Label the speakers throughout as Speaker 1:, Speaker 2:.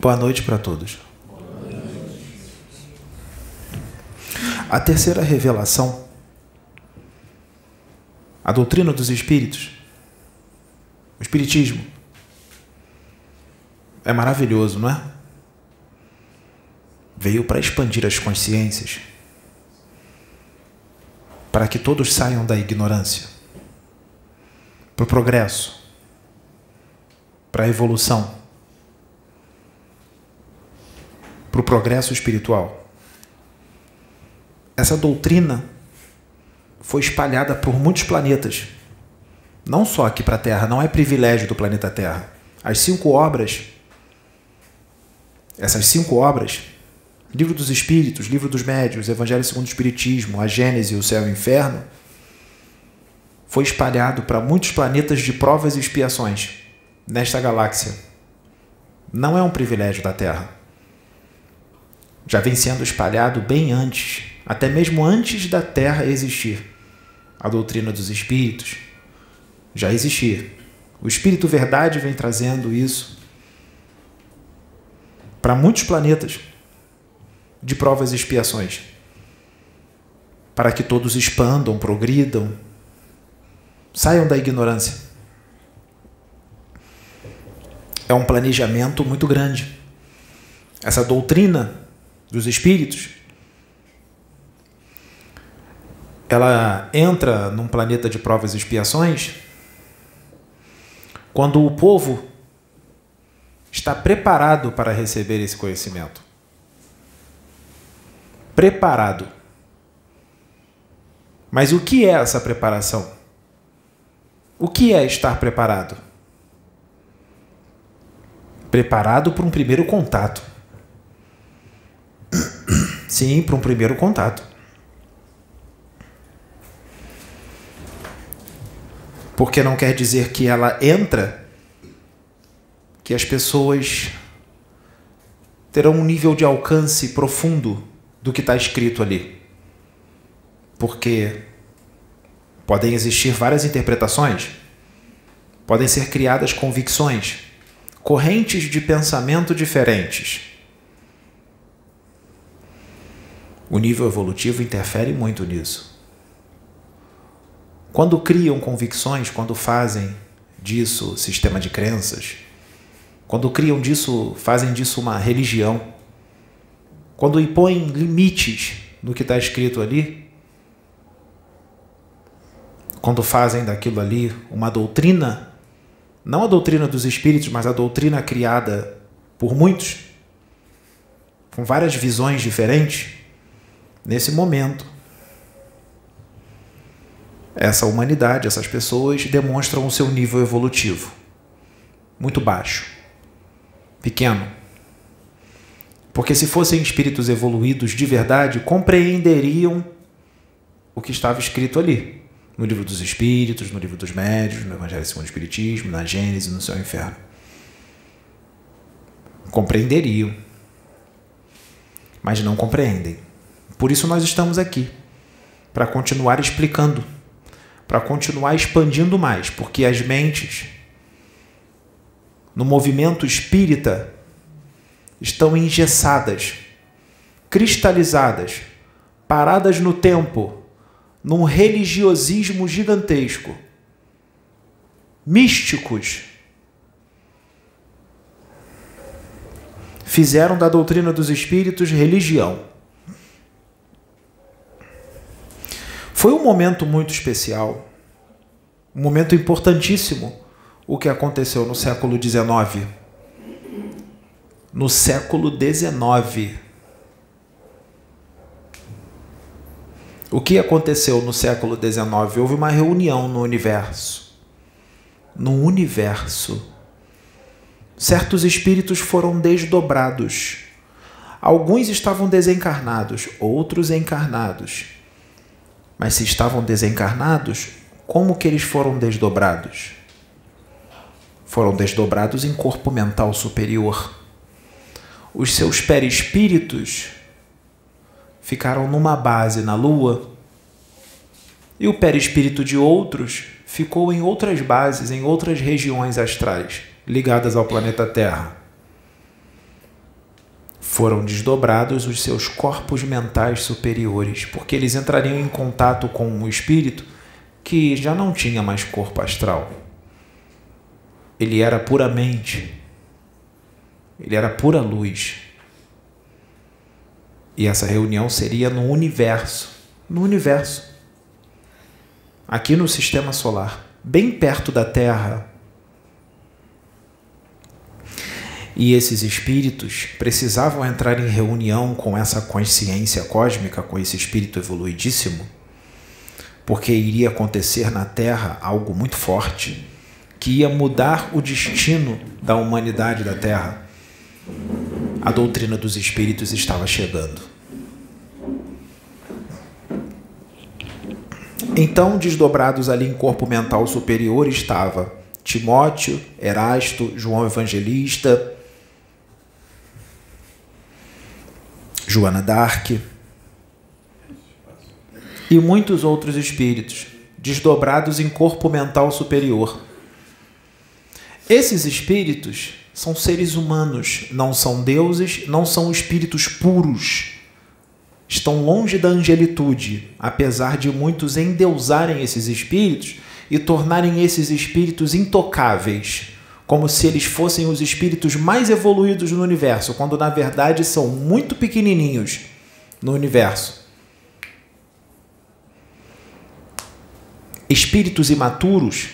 Speaker 1: Boa noite para todos. A terceira revelação, a doutrina dos espíritos, o espiritismo, é maravilhoso, não é? Veio para expandir as consciências, para que todos saiam da ignorância, para o progresso, para a evolução, para o progresso espiritual. Essa doutrina foi espalhada por muitos planetas, não só aqui para a Terra, não é privilégio do planeta Terra. As cinco obras, essas cinco obras, Livro dos Espíritos, Livro dos Médios, Evangelho segundo o Espiritismo, a Gênese, o Céu e o Inferno, foi espalhado para muitos planetas de provas e expiações nesta galáxia. Não é um privilégio da Terra. Já vem sendo espalhado bem antes, até mesmo antes da Terra existir. A doutrina dos espíritos já existia. O Espírito Verdade vem trazendo isso para muitos planetas de provas e expiações, para que todos expandam, progridam, saiam da ignorância. É um planejamento muito grande. Essa doutrina dos espíritos ela entra num planeta de provas e expiações quando o povo está preparado para receber esse conhecimento preparado. Mas o que é essa preparação? O que é estar preparado? Preparado para um primeiro contato. Sim, para um primeiro contato. Porque não quer dizer que ela entra, que as pessoas terão um nível de alcance profundo do que está escrito ali. Porque podem existir várias interpretações, podem ser criadas convicções, correntes de pensamento diferentes. O nível evolutivo interfere muito nisso. Quando criam convicções, quando fazem disso sistema de crenças, quando criam disso, fazem disso uma religião, quando impõem limites no que está escrito ali, quando fazem daquilo ali uma doutrina, não a doutrina dos espíritos, mas a doutrina criada por muitos, com várias visões diferentes, nesse momento, essa humanidade, essas pessoas demonstram o seu nível evolutivo muito baixo, pequeno. Porque se fossem espíritos evoluídos de verdade, compreenderiam o que estava escrito ali. No livro dos Espíritos, no livro dos Médios, no Evangelho segundo o Espiritismo, na Gênesis, no Céu e Inferno. Compreenderiam. Mas não compreendem. Por isso nós estamos aqui. Para continuar explicando. Para continuar expandindo mais. Porque as mentes, no movimento espírita, estão engessadas, cristalizadas, paradas no tempo, num religiosismo gigantesco. Místicos fizeram da doutrina dos espíritos religião. Foi um momento muito especial, um momento importantíssimo, o que aconteceu no século XIX no século XIX. O que aconteceu no século XIX? Houve uma reunião no universo. No universo. Certos espíritos foram desdobrados. Alguns estavam desencarnados, outros encarnados. Mas se estavam desencarnados, como que eles foram desdobrados? Foram desdobrados em corpo mental superior os seus perispíritos ficaram numa base na Lua e o perispírito de outros ficou em outras bases, em outras regiões astrais ligadas ao planeta Terra. Foram desdobrados os seus corpos mentais superiores, porque eles entrariam em contato com o espírito que já não tinha mais corpo astral. Ele era puramente, ele era pura luz. E essa reunião seria no universo, no universo. Aqui no sistema solar, bem perto da Terra, E esses espíritos precisavam entrar em reunião com essa consciência cósmica, com esse espírito evoluidíssimo, porque iria acontecer na Terra algo muito forte que ia mudar o destino da humanidade da Terra. A doutrina dos espíritos estava chegando. Então, desdobrados ali em corpo mental superior estava Timóteo, Erasto, João Evangelista, Joana d'Arc e muitos outros espíritos, desdobrados em corpo mental superior. Esses espíritos são seres humanos, não são deuses, não são espíritos puros. Estão longe da angelitude, apesar de muitos endeusarem esses espíritos e tornarem esses espíritos intocáveis como se eles fossem os espíritos mais evoluídos no universo, quando na verdade são muito pequenininhos no universo. Espíritos imaturos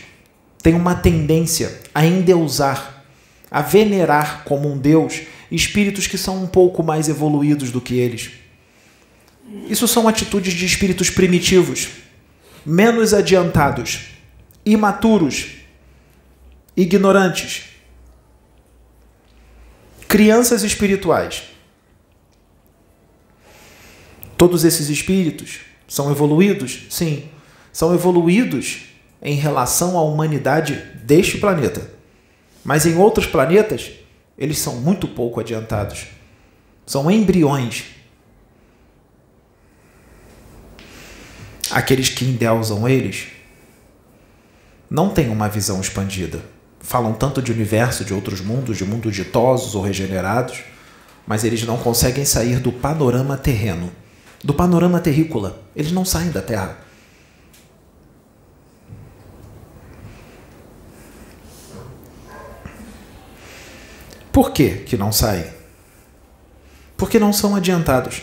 Speaker 1: têm uma tendência a endeusar, a venerar como um deus espíritos que são um pouco mais evoluídos do que eles. Isso são atitudes de espíritos primitivos, menos adiantados, imaturos, ignorantes, crianças espirituais. Todos esses espíritos são evoluídos? Sim, são evoluídos em relação à humanidade deste planeta. Mas em outros planetas, eles são muito pouco adiantados. São embriões. Aqueles que endeusam eles não têm uma visão expandida falam tanto de universo, de outros mundos, de mundos ditosos ou regenerados, mas eles não conseguem sair do panorama terreno, do panorama terrícola. Eles não saem da Terra. Por que, que não saem? Porque não são adiantados.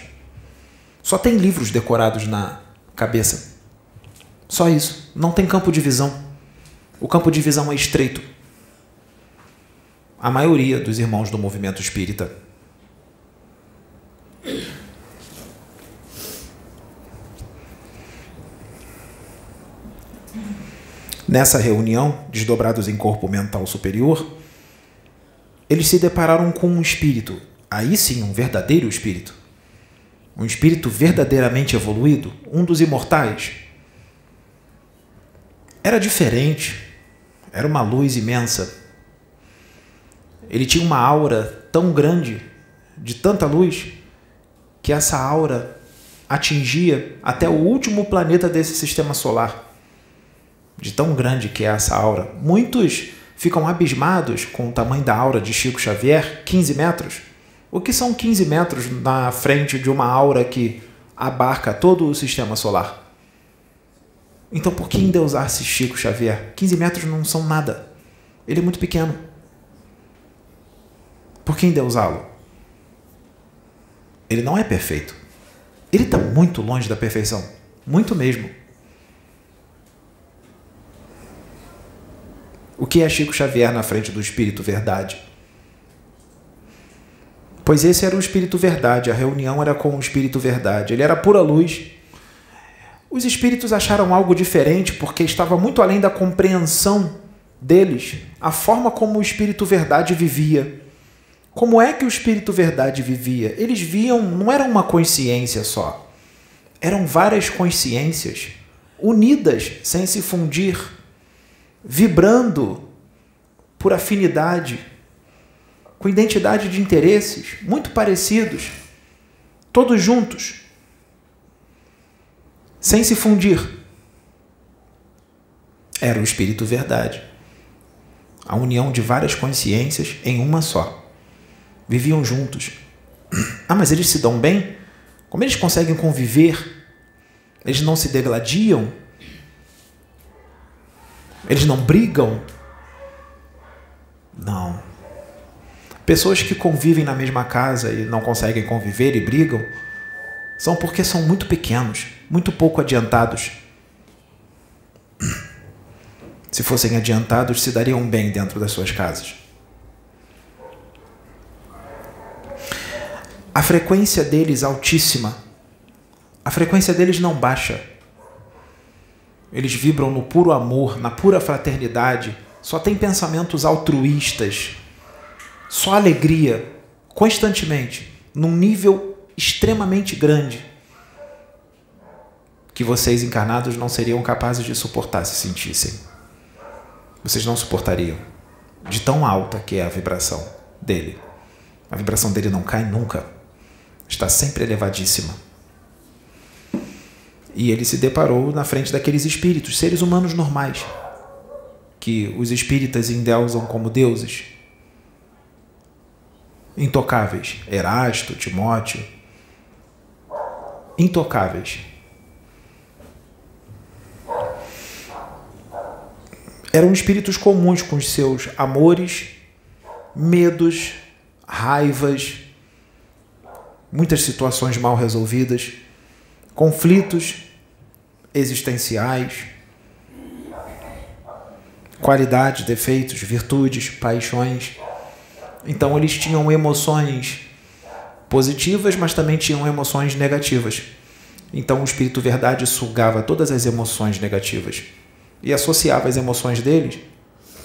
Speaker 1: Só tem livros decorados na cabeça. Só isso. Não tem campo de visão. O campo de visão é estreito a maioria dos irmãos do movimento espírita. Nessa reunião, desdobrados em corpo mental superior, eles se depararam com um espírito, aí sim, um verdadeiro espírito. Um espírito verdadeiramente evoluído, um dos imortais. Era diferente, era uma luz imensa ele tinha uma aura tão grande, de tanta luz, que essa aura atingia até o último planeta desse sistema solar. De tão grande que é essa aura. Muitos ficam abismados com o tamanho da aura de Chico Xavier, 15 metros. O que são 15 metros na frente de uma aura que abarca todo o sistema solar? Então, por que endeusar-se Chico Xavier? 15 metros não são nada. Ele é muito pequeno. Por que endeusá-lo? Ele não é perfeito. Ele está muito longe da perfeição. Muito mesmo. O que é Chico Xavier na frente do Espírito Verdade? Pois esse era o Espírito Verdade, a reunião era com o Espírito Verdade. Ele era pura luz. Os espíritos acharam algo diferente porque estava muito além da compreensão deles a forma como o Espírito Verdade vivia. Como é que o Espírito Verdade vivia? Eles viam, não era uma consciência só. Eram várias consciências unidas sem se fundir, vibrando por afinidade, com identidade de interesses muito parecidos, todos juntos, sem se fundir. Era o Espírito Verdade. A união de várias consciências em uma só viviam juntos, Ah, mas eles se dão bem? Como eles conseguem conviver? Eles não se degladiam? Eles não brigam? Não. Pessoas que convivem na mesma casa e não conseguem conviver e brigam são porque são muito pequenos, muito pouco adiantados. Se fossem adiantados, se dariam bem dentro das suas casas. A frequência deles altíssima. A frequência deles não baixa. Eles vibram no puro amor, na pura fraternidade. Só tem pensamentos altruístas. Só alegria, constantemente, num nível extremamente grande que vocês encarnados não seriam capazes de suportar se sentissem vocês não suportariam. De tão alta que é a vibração dele. A vibração dele não cai nunca. Está sempre elevadíssima. E ele se deparou na frente daqueles espíritos, seres humanos normais, que os espíritas endeusam como deuses. Intocáveis. Erasto, Timóteo. Intocáveis eram espíritos comuns com os seus amores, medos, raivas, muitas situações mal resolvidas, conflitos existenciais, qualidades, defeitos, virtudes, paixões. Então eles tinham emoções positivas, mas também tinham emoções negativas. Então o espírito verdade sugava todas as emoções negativas e associava as emoções deles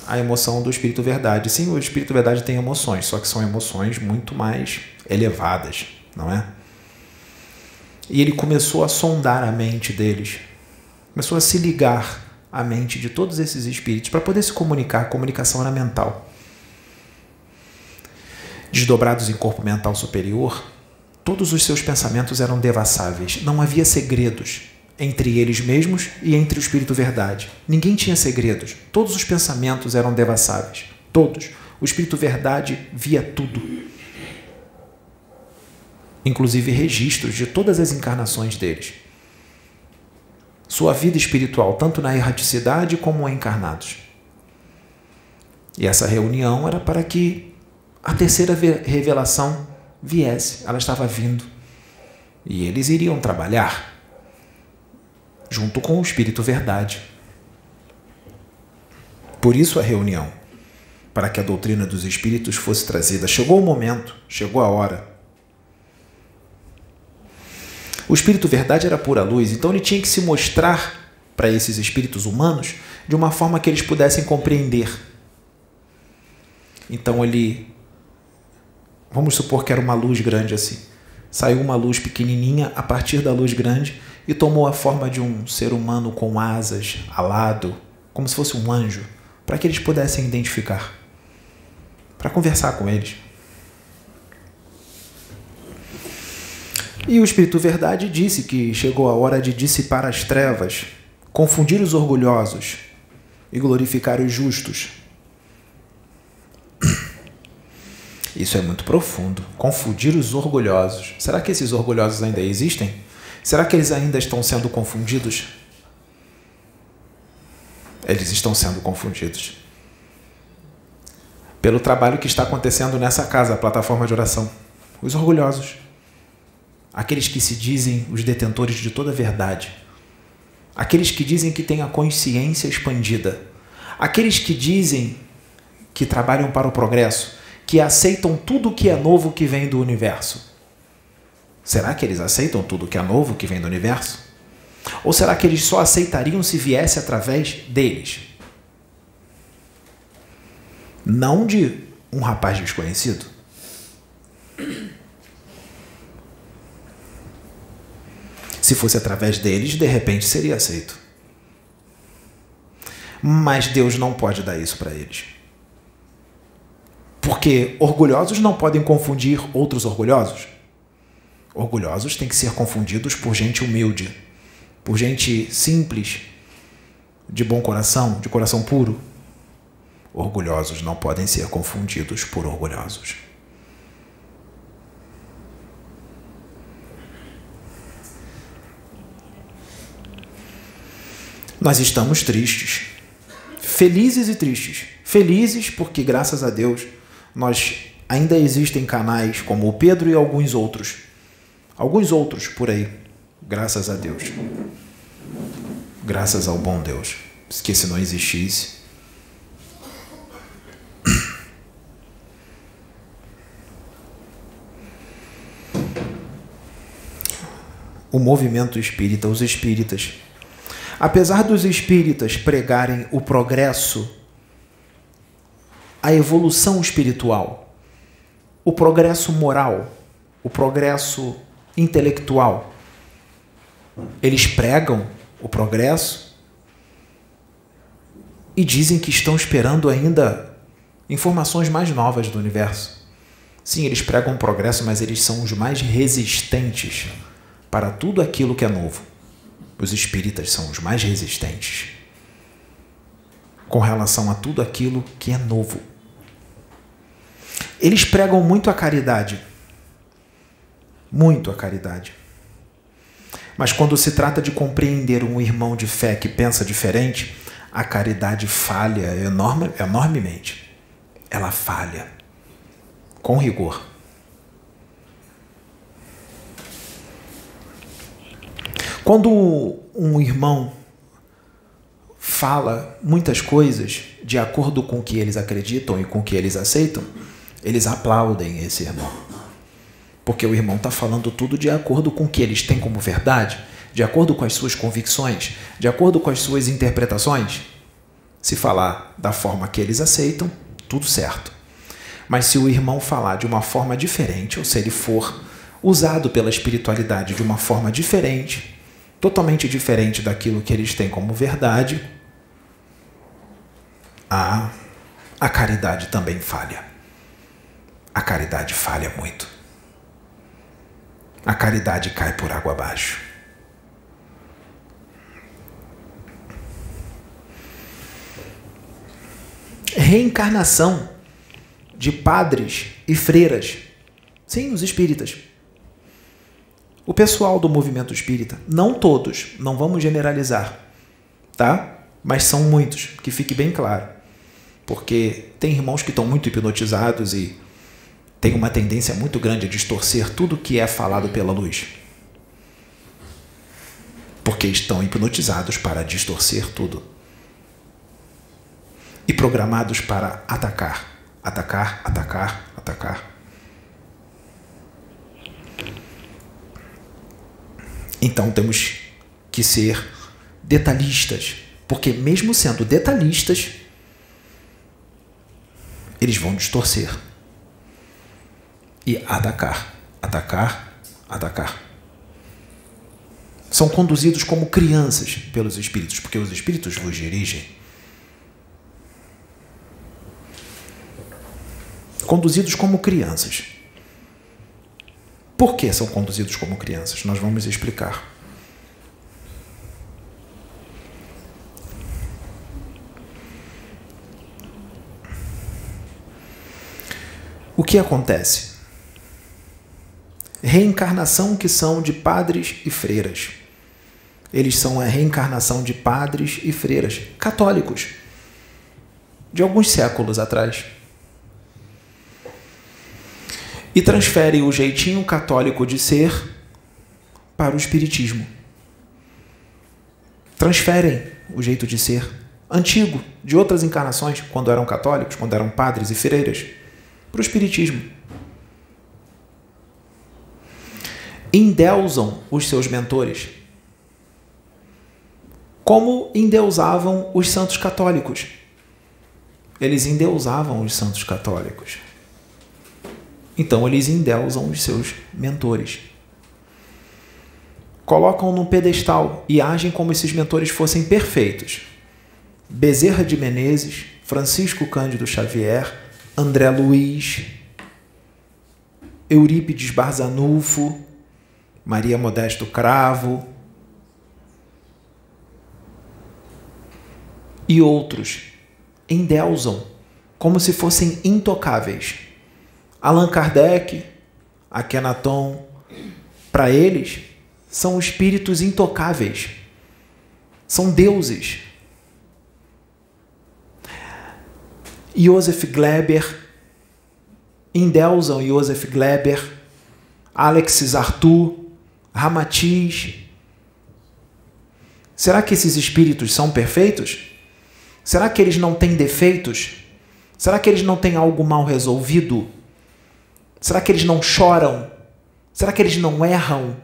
Speaker 1: à emoção do espírito verdade. Sim, o espírito verdade tem emoções, só que são emoções muito mais elevadas, não é? E ele começou a sondar a mente deles, começou a se ligar à mente de todos esses espíritos para poder se comunicar. A comunicação era mental. Desdobrados em corpo mental superior, todos os seus pensamentos eram devassáveis, não havia segredos entre eles mesmos e entre o Espírito Verdade. Ninguém tinha segredos. Todos os pensamentos eram devassáveis. Todos. O Espírito Verdade via tudo. Inclusive registros de todas as encarnações deles. Sua vida espiritual, tanto na erraticidade como encarnados. E essa reunião era para que a terceira revelação viesse. Ela estava vindo. E eles iriam trabalhar junto com o Espírito Verdade. Por isso a reunião, para que a doutrina dos Espíritos fosse trazida. Chegou o momento, chegou a hora. O Espírito Verdade era pura luz, então ele tinha que se mostrar para esses espíritos humanos de uma forma que eles pudessem compreender. Então ele. Vamos supor que era uma luz grande assim. Saiu uma luz pequenininha a partir da luz grande e tomou a forma de um ser humano com asas, alado, como se fosse um anjo, para que eles pudessem identificar, para conversar com eles. E o Espírito Verdade disse que chegou a hora de dissipar as trevas, confundir os orgulhosos e glorificar os justos. Isso é muito profundo. Confundir os orgulhosos. Será que esses orgulhosos ainda existem? Será que eles ainda estão sendo confundidos? Eles estão sendo confundidos. Pelo trabalho que está acontecendo nessa casa, a plataforma de oração. Os orgulhosos. Aqueles que se dizem os detentores de toda a verdade. Aqueles que dizem que têm a consciência expandida. Aqueles que dizem que trabalham para o progresso, que aceitam tudo o que é novo que vem do universo. Será que eles aceitam tudo que é novo que vem do universo? Ou será que eles só aceitariam se viesse através deles? Não de um rapaz desconhecido. Se fosse através deles, de repente seria aceito. Mas Deus não pode dar isso para eles. Porque orgulhosos não podem confundir outros orgulhosos. Orgulhosos têm que ser confundidos por gente humilde, por gente simples, de bom coração, de coração puro. Orgulhosos não podem ser confundidos por orgulhosos. Nós estamos tristes. Felizes e tristes. Felizes porque, graças a Deus, nós ainda existem canais como o Pedro e alguns outros. Alguns outros por aí. Graças a Deus. Graças ao bom Deus. Porque se não existisse. O movimento espírita, os espíritas. Apesar dos espíritas pregarem o progresso, a evolução espiritual, o progresso moral, o progresso intelectual, eles pregam o progresso e dizem que estão esperando ainda informações mais novas do universo. Sim, eles pregam o progresso, mas eles são os mais resistentes para tudo aquilo que é novo. Os espíritas são os mais resistentes com relação a tudo aquilo que é novo. Eles pregam muito a caridade. Muito a caridade. Mas quando se trata de compreender um irmão de fé que pensa diferente, a caridade falha enorme, enormemente. Ela falha. Com rigor. Quando um irmão fala muitas coisas de acordo com o que eles acreditam e com o que eles aceitam, eles aplaudem esse irmão. Porque o irmão está falando tudo de acordo com o que eles têm como verdade, de acordo com as suas convicções, de acordo com as suas interpretações. Se falar da forma que eles aceitam, tudo certo. Mas se o irmão falar de uma forma diferente, ou se ele for usado pela espiritualidade de uma forma diferente, totalmente diferente daquilo que eles têm como verdade, a, a caridade também falha. A caridade falha muito a caridade cai por água abaixo. Reencarnação de padres e freiras. Sim, os espíritas. O pessoal do movimento espírita, não todos, não vamos generalizar, tá? Mas são muitos, que fique bem claro. Porque tem irmãos que estão muito hipnotizados e tem uma tendência muito grande a distorcer tudo que é falado pela luz. Porque estão hipnotizados para distorcer tudo. E programados para atacar, atacar, atacar, atacar. Então temos que ser detalhistas, porque mesmo sendo detalhistas, eles vão distorcer e atacar, atacar, atacar. São conduzidos como crianças pelos espíritos, porque os espíritos vos dirigem. Conduzidos como crianças. Por que são conduzidos como crianças? Nós vamos explicar. O que acontece? reencarnação que são de padres e freiras. Eles são a reencarnação de padres e freiras católicos de alguns séculos atrás. E transferem o jeitinho católico de ser para o espiritismo. Transferem o jeito de ser antigo de outras encarnações, quando eram católicos, quando eram padres e freiras, para o espiritismo. endeusam os seus mentores, como endeusavam os santos católicos. Eles endeusavam os santos católicos. Então eles endeusam os seus mentores. Colocam num pedestal e agem como se esses mentores fossem perfeitos. Bezerra de Menezes, Francisco Cândido Xavier, André Luiz, Eurípides Barzanufo, Maria Modesto Cravo e outros endeusam como se fossem intocáveis. Allan Kardec, Akhenaton, para eles, são espíritos intocáveis. São deuses. Joseph Gleber, endeusam Joseph Gleber, Alexis Arthur, Ramatiz. Será que esses espíritos são perfeitos? Será que eles não têm defeitos? Será que eles não têm algo mal resolvido? Será que eles não choram? Será que eles não erram?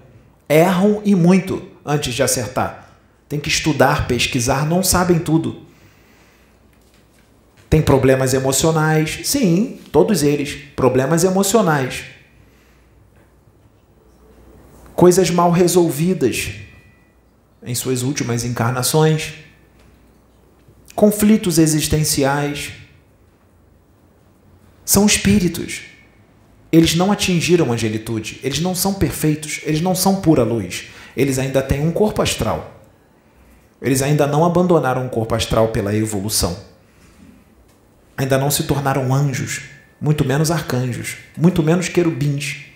Speaker 1: Erram e muito antes de acertar. Tem que estudar, pesquisar, não sabem tudo. Tem problemas emocionais? Sim, todos eles. Problemas emocionais. Coisas mal resolvidas em suas últimas encarnações. Conflitos existenciais. São espíritos. Eles não atingiram a angelitude. Eles não são perfeitos. Eles não são pura luz. Eles ainda têm um corpo astral. Eles ainda não abandonaram o corpo astral pela evolução ainda não se tornaram anjos, muito menos arcanjos, muito menos querubins.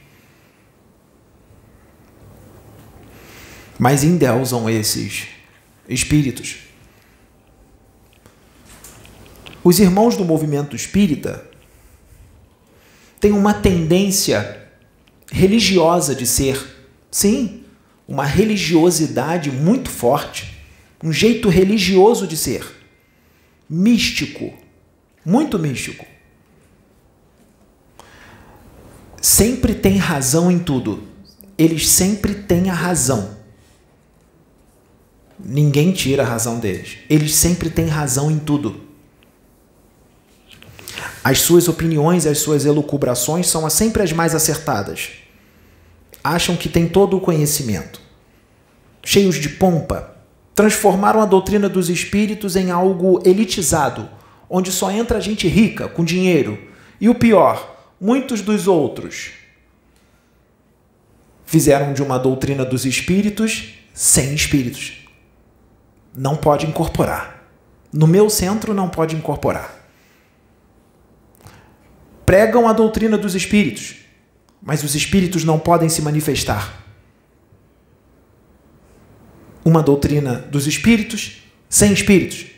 Speaker 1: Mas endeusam esses espíritos. Os irmãos do movimento espírita têm uma tendência religiosa de ser, sim, uma religiosidade muito forte, um jeito religioso de ser, místico, muito místico. Sempre tem razão em tudo. Eles sempre têm a razão. Ninguém tira a razão deles. Eles sempre têm razão em tudo. As suas opiniões, as suas elucubrações são sempre as mais acertadas. Acham que têm todo o conhecimento. Cheios de pompa, transformaram a doutrina dos espíritos em algo elitizado, onde só entra gente rica, com dinheiro. E o pior, muitos dos outros fizeram de uma doutrina dos espíritos sem espíritos. Não pode incorporar. No meu centro não pode incorporar. Pregam a doutrina dos espíritos, mas os espíritos não podem se manifestar. Uma doutrina dos espíritos sem espíritos.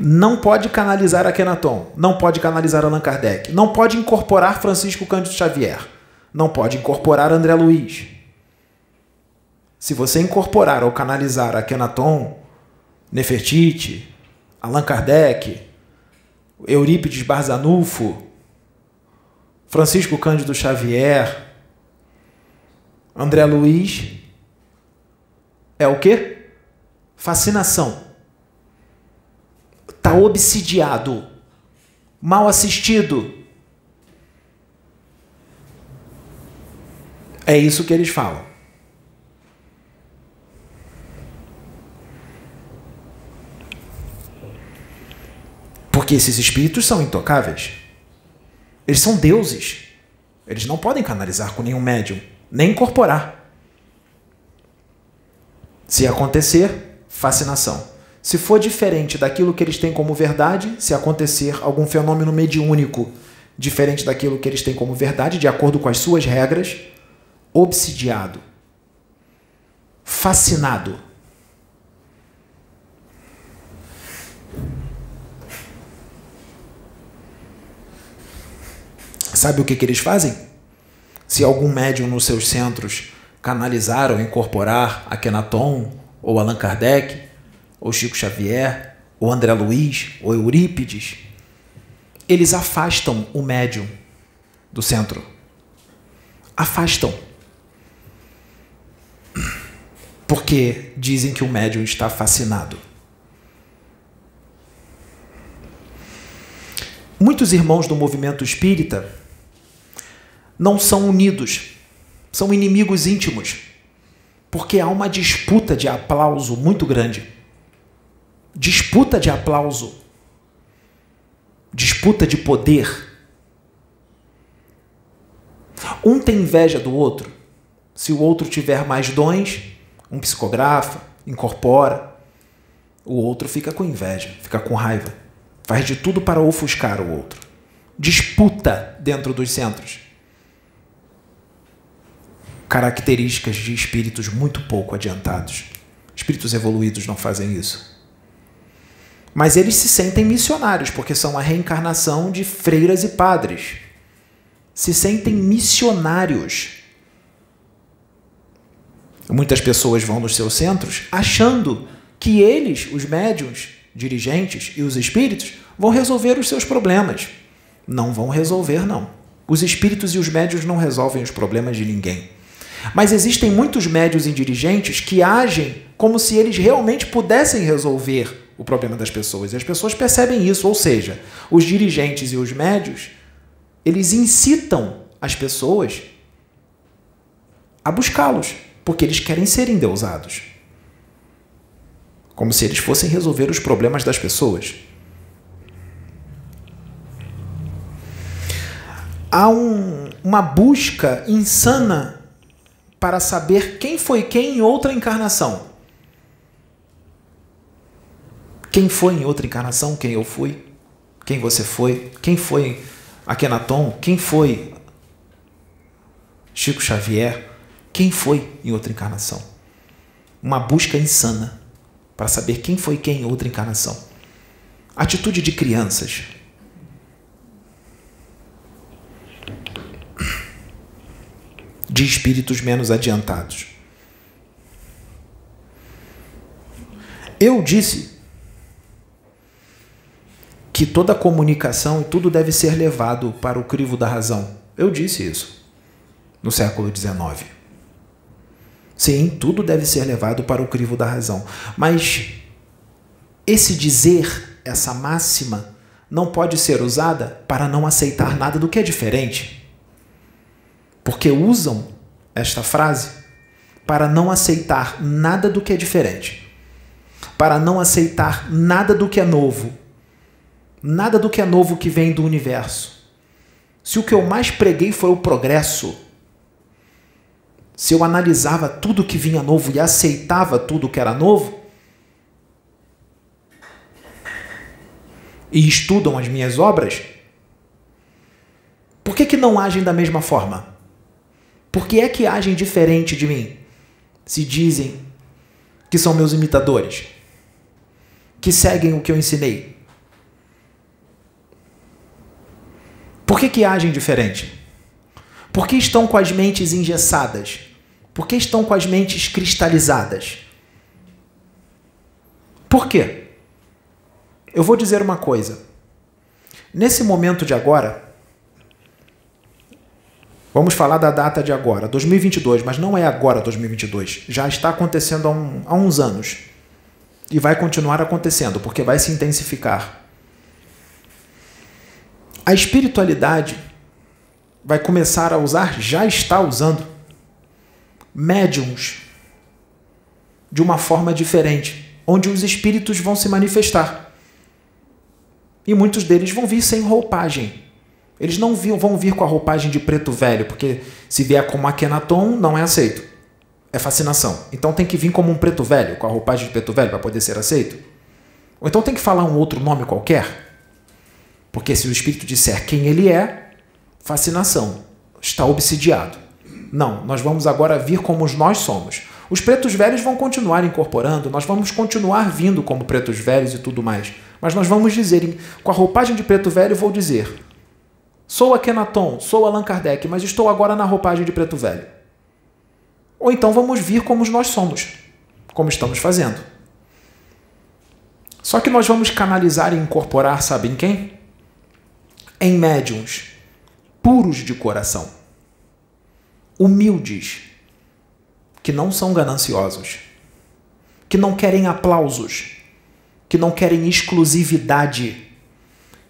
Speaker 1: não pode canalizar Akhenaton, não pode canalizar Allan Kardec, não pode incorporar Francisco Cândido Xavier, não pode incorporar André Luiz. Se você incorporar ou canalizar Akhenaton, Nefertiti, Allan Kardec, Eurípides Barzanufo, Francisco Cândido Xavier, André Luiz, é o quê? Fascinação está obsidiado, mal assistido. É isso que eles falam. Porque esses espíritos são intocáveis. Eles são deuses. Eles não podem canalizar com nenhum médium, nem incorporar. Se acontecer, fascinação. Se for diferente daquilo que eles têm como verdade, se acontecer algum fenômeno mediúnico diferente daquilo que eles têm como verdade, de acordo com as suas regras, obsidiado, fascinado. Sabe o que, que eles fazem? Se algum médium nos seus centros canalizar ou incorporar Akhenaton ou Allan Kardec, ou Chico Xavier, ou André Luiz, ou Eurípides, eles afastam o médium do centro. Afastam. Porque dizem que o médium está fascinado. Muitos irmãos do movimento espírita não são unidos, são inimigos íntimos, porque há uma disputa de aplauso muito grande disputa de aplauso, disputa de poder. Um tem inveja do outro. Se o outro tiver mais dons, um psicografa, incorpora, o outro fica com inveja, fica com raiva, faz de tudo para ofuscar o outro. Disputa dentro dos centros. Características de espíritos muito pouco adiantados. Espíritos evoluídos não fazem isso. Mas eles se sentem missionários, porque são a reencarnação de freiras e padres. Se sentem missionários. Muitas pessoas vão nos seus centros achando que eles, os médiums, dirigentes e os espíritos, vão resolver os seus problemas. Não vão resolver, não. Os espíritos e os médios não resolvem os problemas de ninguém. Mas existem muitos médios e dirigentes que agem como se eles realmente pudessem resolver o problema das pessoas. E as pessoas percebem isso, ou seja, os dirigentes e os médios, eles incitam as pessoas a buscá-los, porque eles querem ser endeusados. Como se eles fossem resolver os problemas das pessoas. Há um, uma busca insana para saber quem foi quem em outra encarnação. Quem foi em outra encarnação? Quem eu fui? Quem você foi? Quem foi Akenaton? Quem foi Chico Xavier? Quem foi em outra encarnação? Uma busca insana para saber quem foi quem em outra encarnação. Atitude de crianças. De espíritos menos adiantados. Eu disse que toda comunicação e tudo deve ser levado para o crivo da razão. Eu disse isso no século XIX. Sim, tudo deve ser levado para o crivo da razão. Mas esse dizer, essa máxima, não pode ser usada para não aceitar nada do que é diferente. Porque usam esta frase para não aceitar nada do que é diferente, para não aceitar nada do que é novo, Nada do que é novo que vem do universo. Se o que eu mais preguei foi o progresso, se eu analisava tudo que vinha novo e aceitava tudo que era novo, e estudam as minhas obras, por que, que não agem da mesma forma? Por que é que agem diferente de mim? Se dizem que são meus imitadores, que seguem o que eu ensinei. Por que, que agem diferente? Por que estão com as mentes engessadas? Por que estão com as mentes cristalizadas? Por quê? Eu vou dizer uma coisa. Nesse momento de agora, vamos falar da data de agora, 2022, mas não é agora 2022. Já está acontecendo há, um, há uns anos. E vai continuar acontecendo, porque vai se intensificar. A espiritualidade vai começar a usar, já está usando, médiums de uma forma diferente, onde os espíritos vão se manifestar. E muitos deles vão vir sem roupagem. Eles não vão vir com a roupagem de preto velho, porque se vier como Akhenaton, não é aceito. É fascinação. Então tem que vir como um preto velho, com a roupagem de preto velho, para poder ser aceito. Ou então tem que falar um outro nome qualquer, porque se o espírito disser quem ele é, fascinação, está obsidiado. Não, nós vamos agora vir como nós somos. Os pretos velhos vão continuar incorporando, nós vamos continuar vindo como pretos velhos e tudo mais. Mas nós vamos dizer, com a roupagem de preto velho, vou dizer: sou Akenaton, sou Allan Kardec, mas estou agora na roupagem de preto velho. Ou então vamos vir como nós somos, como estamos fazendo. Só que nós vamos canalizar e incorporar, sabem quem? em médiums puros de coração, humildes, que não são gananciosos, que não querem aplausos, que não querem exclusividade,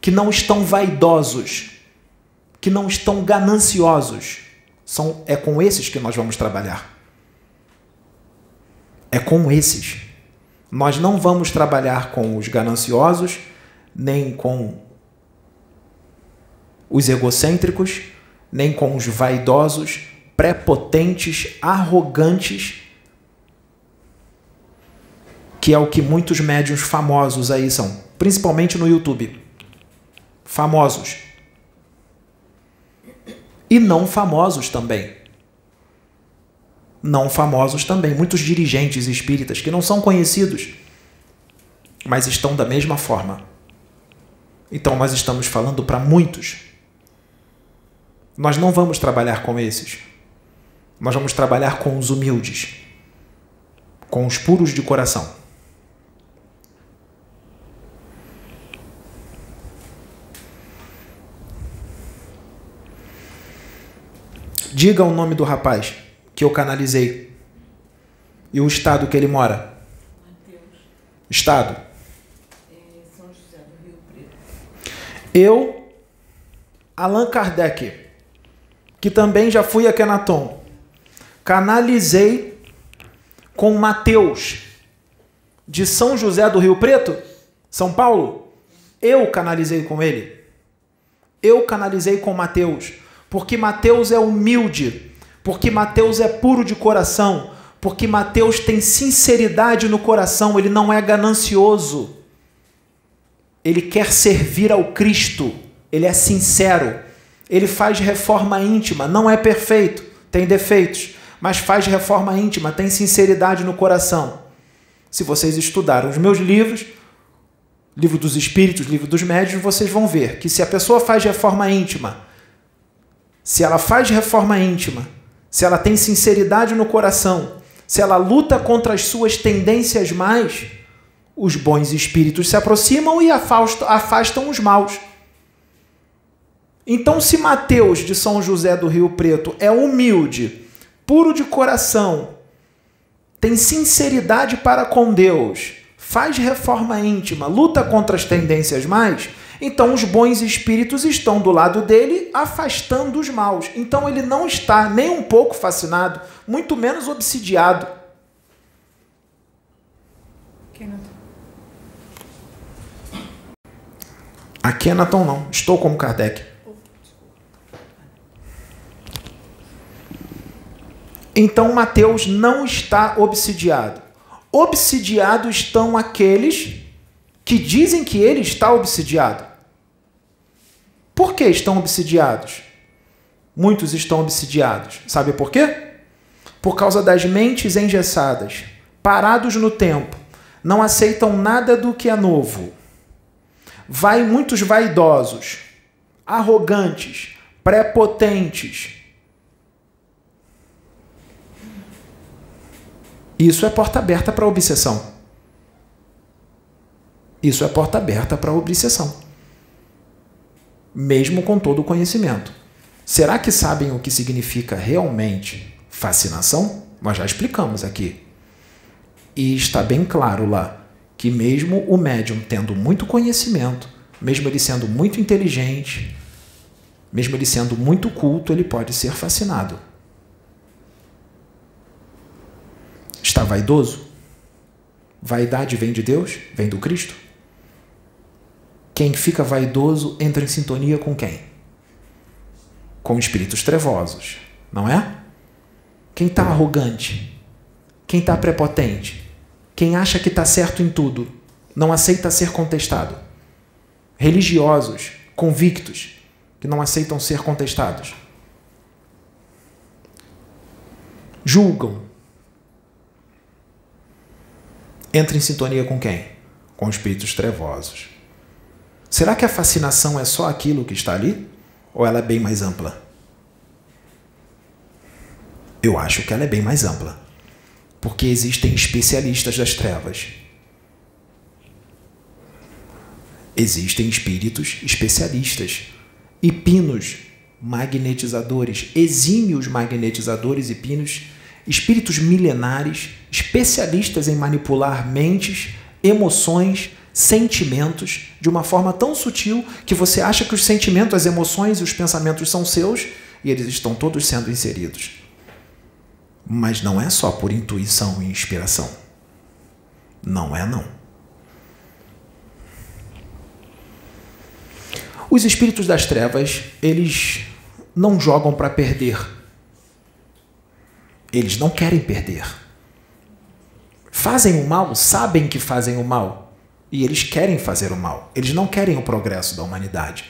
Speaker 1: que não estão vaidosos, que não estão gananciosos. São, é com esses que nós vamos trabalhar. É com esses. Nós não vamos trabalhar com os gananciosos, nem com os egocêntricos, nem com os vaidosos, prepotentes, arrogantes, que é o que muitos médiuns famosos aí são, principalmente no YouTube. Famosos. E não famosos também. não famosos também, muitos dirigentes espíritas que não são conhecidos, mas estão da mesma forma. Então nós estamos falando para muitos. Nós não vamos trabalhar com esses. Nós vamos trabalhar com os humildes, com os puros de coração. Diga o nome do rapaz que eu canalizei e o estado que ele mora. Mateus. Estado. É São José do Rio Preto. Eu, Allan Kardec, que também já fui a Kenaton, canalizei com Mateus de São José do Rio Preto, São Paulo. Eu canalizei com ele. Eu canalizei com Mateus porque Mateus é humilde, porque Mateus é puro de coração, porque Mateus tem sinceridade no coração, ele não é ganancioso. Ele quer servir ao Cristo, ele é sincero. Ele faz reforma íntima, não é perfeito, tem defeitos, mas faz reforma íntima, tem sinceridade no coração. Se vocês estudaram os meus livros, livro dos espíritos, livro dos médios, vocês vão ver que se a pessoa faz reforma íntima, se ela faz reforma íntima, se ela tem sinceridade no coração, se ela luta contra as suas tendências mais, os bons espíritos se aproximam e afastam os maus. Então, se Mateus de São José do Rio Preto é humilde, puro de coração, tem sinceridade para com Deus, faz reforma íntima, luta contra as tendências mais, então os bons espíritos estão do lado dele, afastando os maus. Então ele não está nem um pouco fascinado, muito menos obsidiado. A Kenaton não. Estou como Kardec. Então Mateus não está obsidiado. Obsidiados estão aqueles que dizem que ele está obsidiado. Por que estão obsidiados? Muitos estão obsidiados. Sabe por quê? Por causa das mentes engessadas, parados no tempo, não aceitam nada do que é novo. Vai muitos vaidosos, arrogantes, prepotentes. Isso é porta aberta para obsessão. Isso é porta aberta para obsessão mesmo com todo o conhecimento. Será que sabem o que significa realmente fascinação? Nós já explicamos aqui. E está bem claro lá que, mesmo o médium tendo muito conhecimento, mesmo ele sendo muito inteligente, mesmo ele sendo muito culto, ele pode ser fascinado. Está vaidoso? Vaidade vem de Deus? Vem do Cristo? Quem fica vaidoso entra em sintonia com quem? Com espíritos trevosos, não é? Quem está arrogante, quem está prepotente, quem acha que está certo em tudo, não aceita ser contestado. Religiosos, convictos, que não aceitam ser contestados. Julgam. Entra em sintonia com quem? Com espíritos trevosos. Será que a fascinação é só aquilo que está ali? Ou ela é bem mais ampla? Eu acho que ela é bem mais ampla. Porque existem especialistas das trevas. Existem espíritos especialistas e pinos magnetizadores, exímios magnetizadores e pinos, espíritos milenares, especialistas em manipular mentes, emoções, sentimentos de uma forma tão sutil que você acha que os sentimentos, as emoções e os pensamentos são seus e eles estão todos sendo inseridos. Mas não é só por intuição e inspiração. Não é não. Os espíritos das trevas, eles não jogam para perder. Eles não querem perder. Fazem o mal, sabem que fazem o mal, e eles querem fazer o mal. Eles não querem o progresso da humanidade.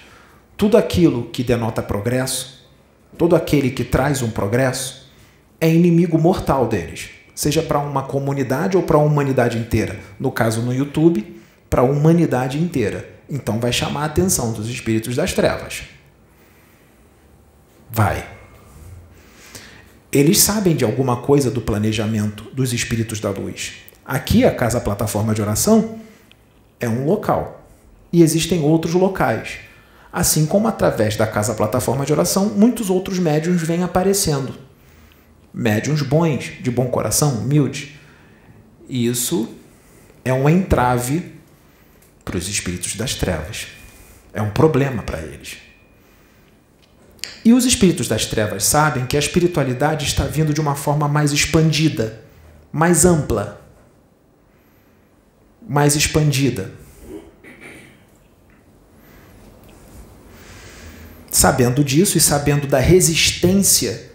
Speaker 1: Tudo aquilo que denota progresso, todo aquele que traz um progresso, é inimigo mortal deles, seja para uma comunidade ou para a humanidade inteira. No caso, no YouTube, para a humanidade inteira. Então vai chamar a atenção dos espíritos das trevas. Vai. Eles sabem de alguma coisa do planejamento dos espíritos da luz. Aqui, a Casa Plataforma de Oração é um local. E existem outros locais. Assim como através da Casa Plataforma de Oração, muitos outros médiums vêm aparecendo. Médiums bons, de bom coração, humildes. E isso é um entrave para os espíritos das trevas. É um problema para eles. E os espíritos das trevas sabem que a espiritualidade está vindo de uma forma mais expandida, mais ampla, mais expandida. Sabendo disso e sabendo da resistência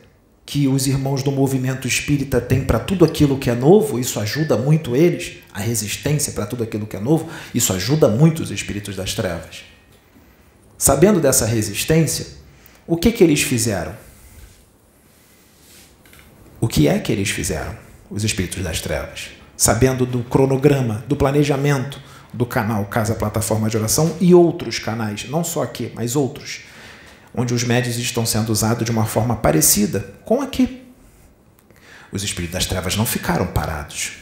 Speaker 1: que os irmãos do movimento espírita têm para tudo aquilo que é novo, isso ajuda muito eles, a resistência para tudo aquilo que é novo, isso ajuda muito os espíritos das trevas. Sabendo dessa resistência, o que que eles fizeram? O que é que eles fizeram, os espíritos das trevas? Sabendo do cronograma, do planejamento do canal Casa Plataforma de Oração e outros canais, não só aqui, mas outros onde os médios estão sendo usados de uma forma parecida com aqui. Os espíritos das trevas não ficaram parados.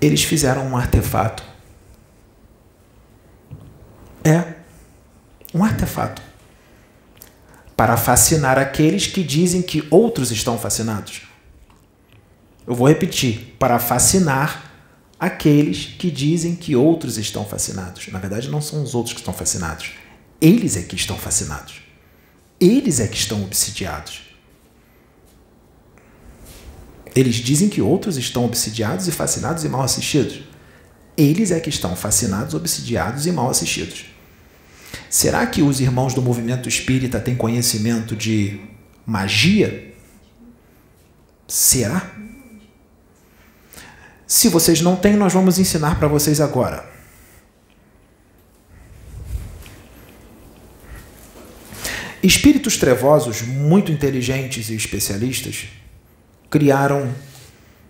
Speaker 1: Eles fizeram um artefato. É, um artefato. Para fascinar aqueles que dizem que outros estão fascinados. Eu vou repetir: para fascinar aqueles que dizem que outros estão fascinados. Na verdade, não são os outros que estão fascinados. Eles é que estão fascinados. Eles é que estão obsidiados. Eles dizem que outros estão obsidiados e fascinados e mal assistidos. Eles é que estão fascinados, obsidiados e mal assistidos. Será que os irmãos do movimento espírita têm conhecimento de magia? Será? Se vocês não têm, nós vamos ensinar para vocês agora. Espíritos trevosos, muito inteligentes e especialistas, criaram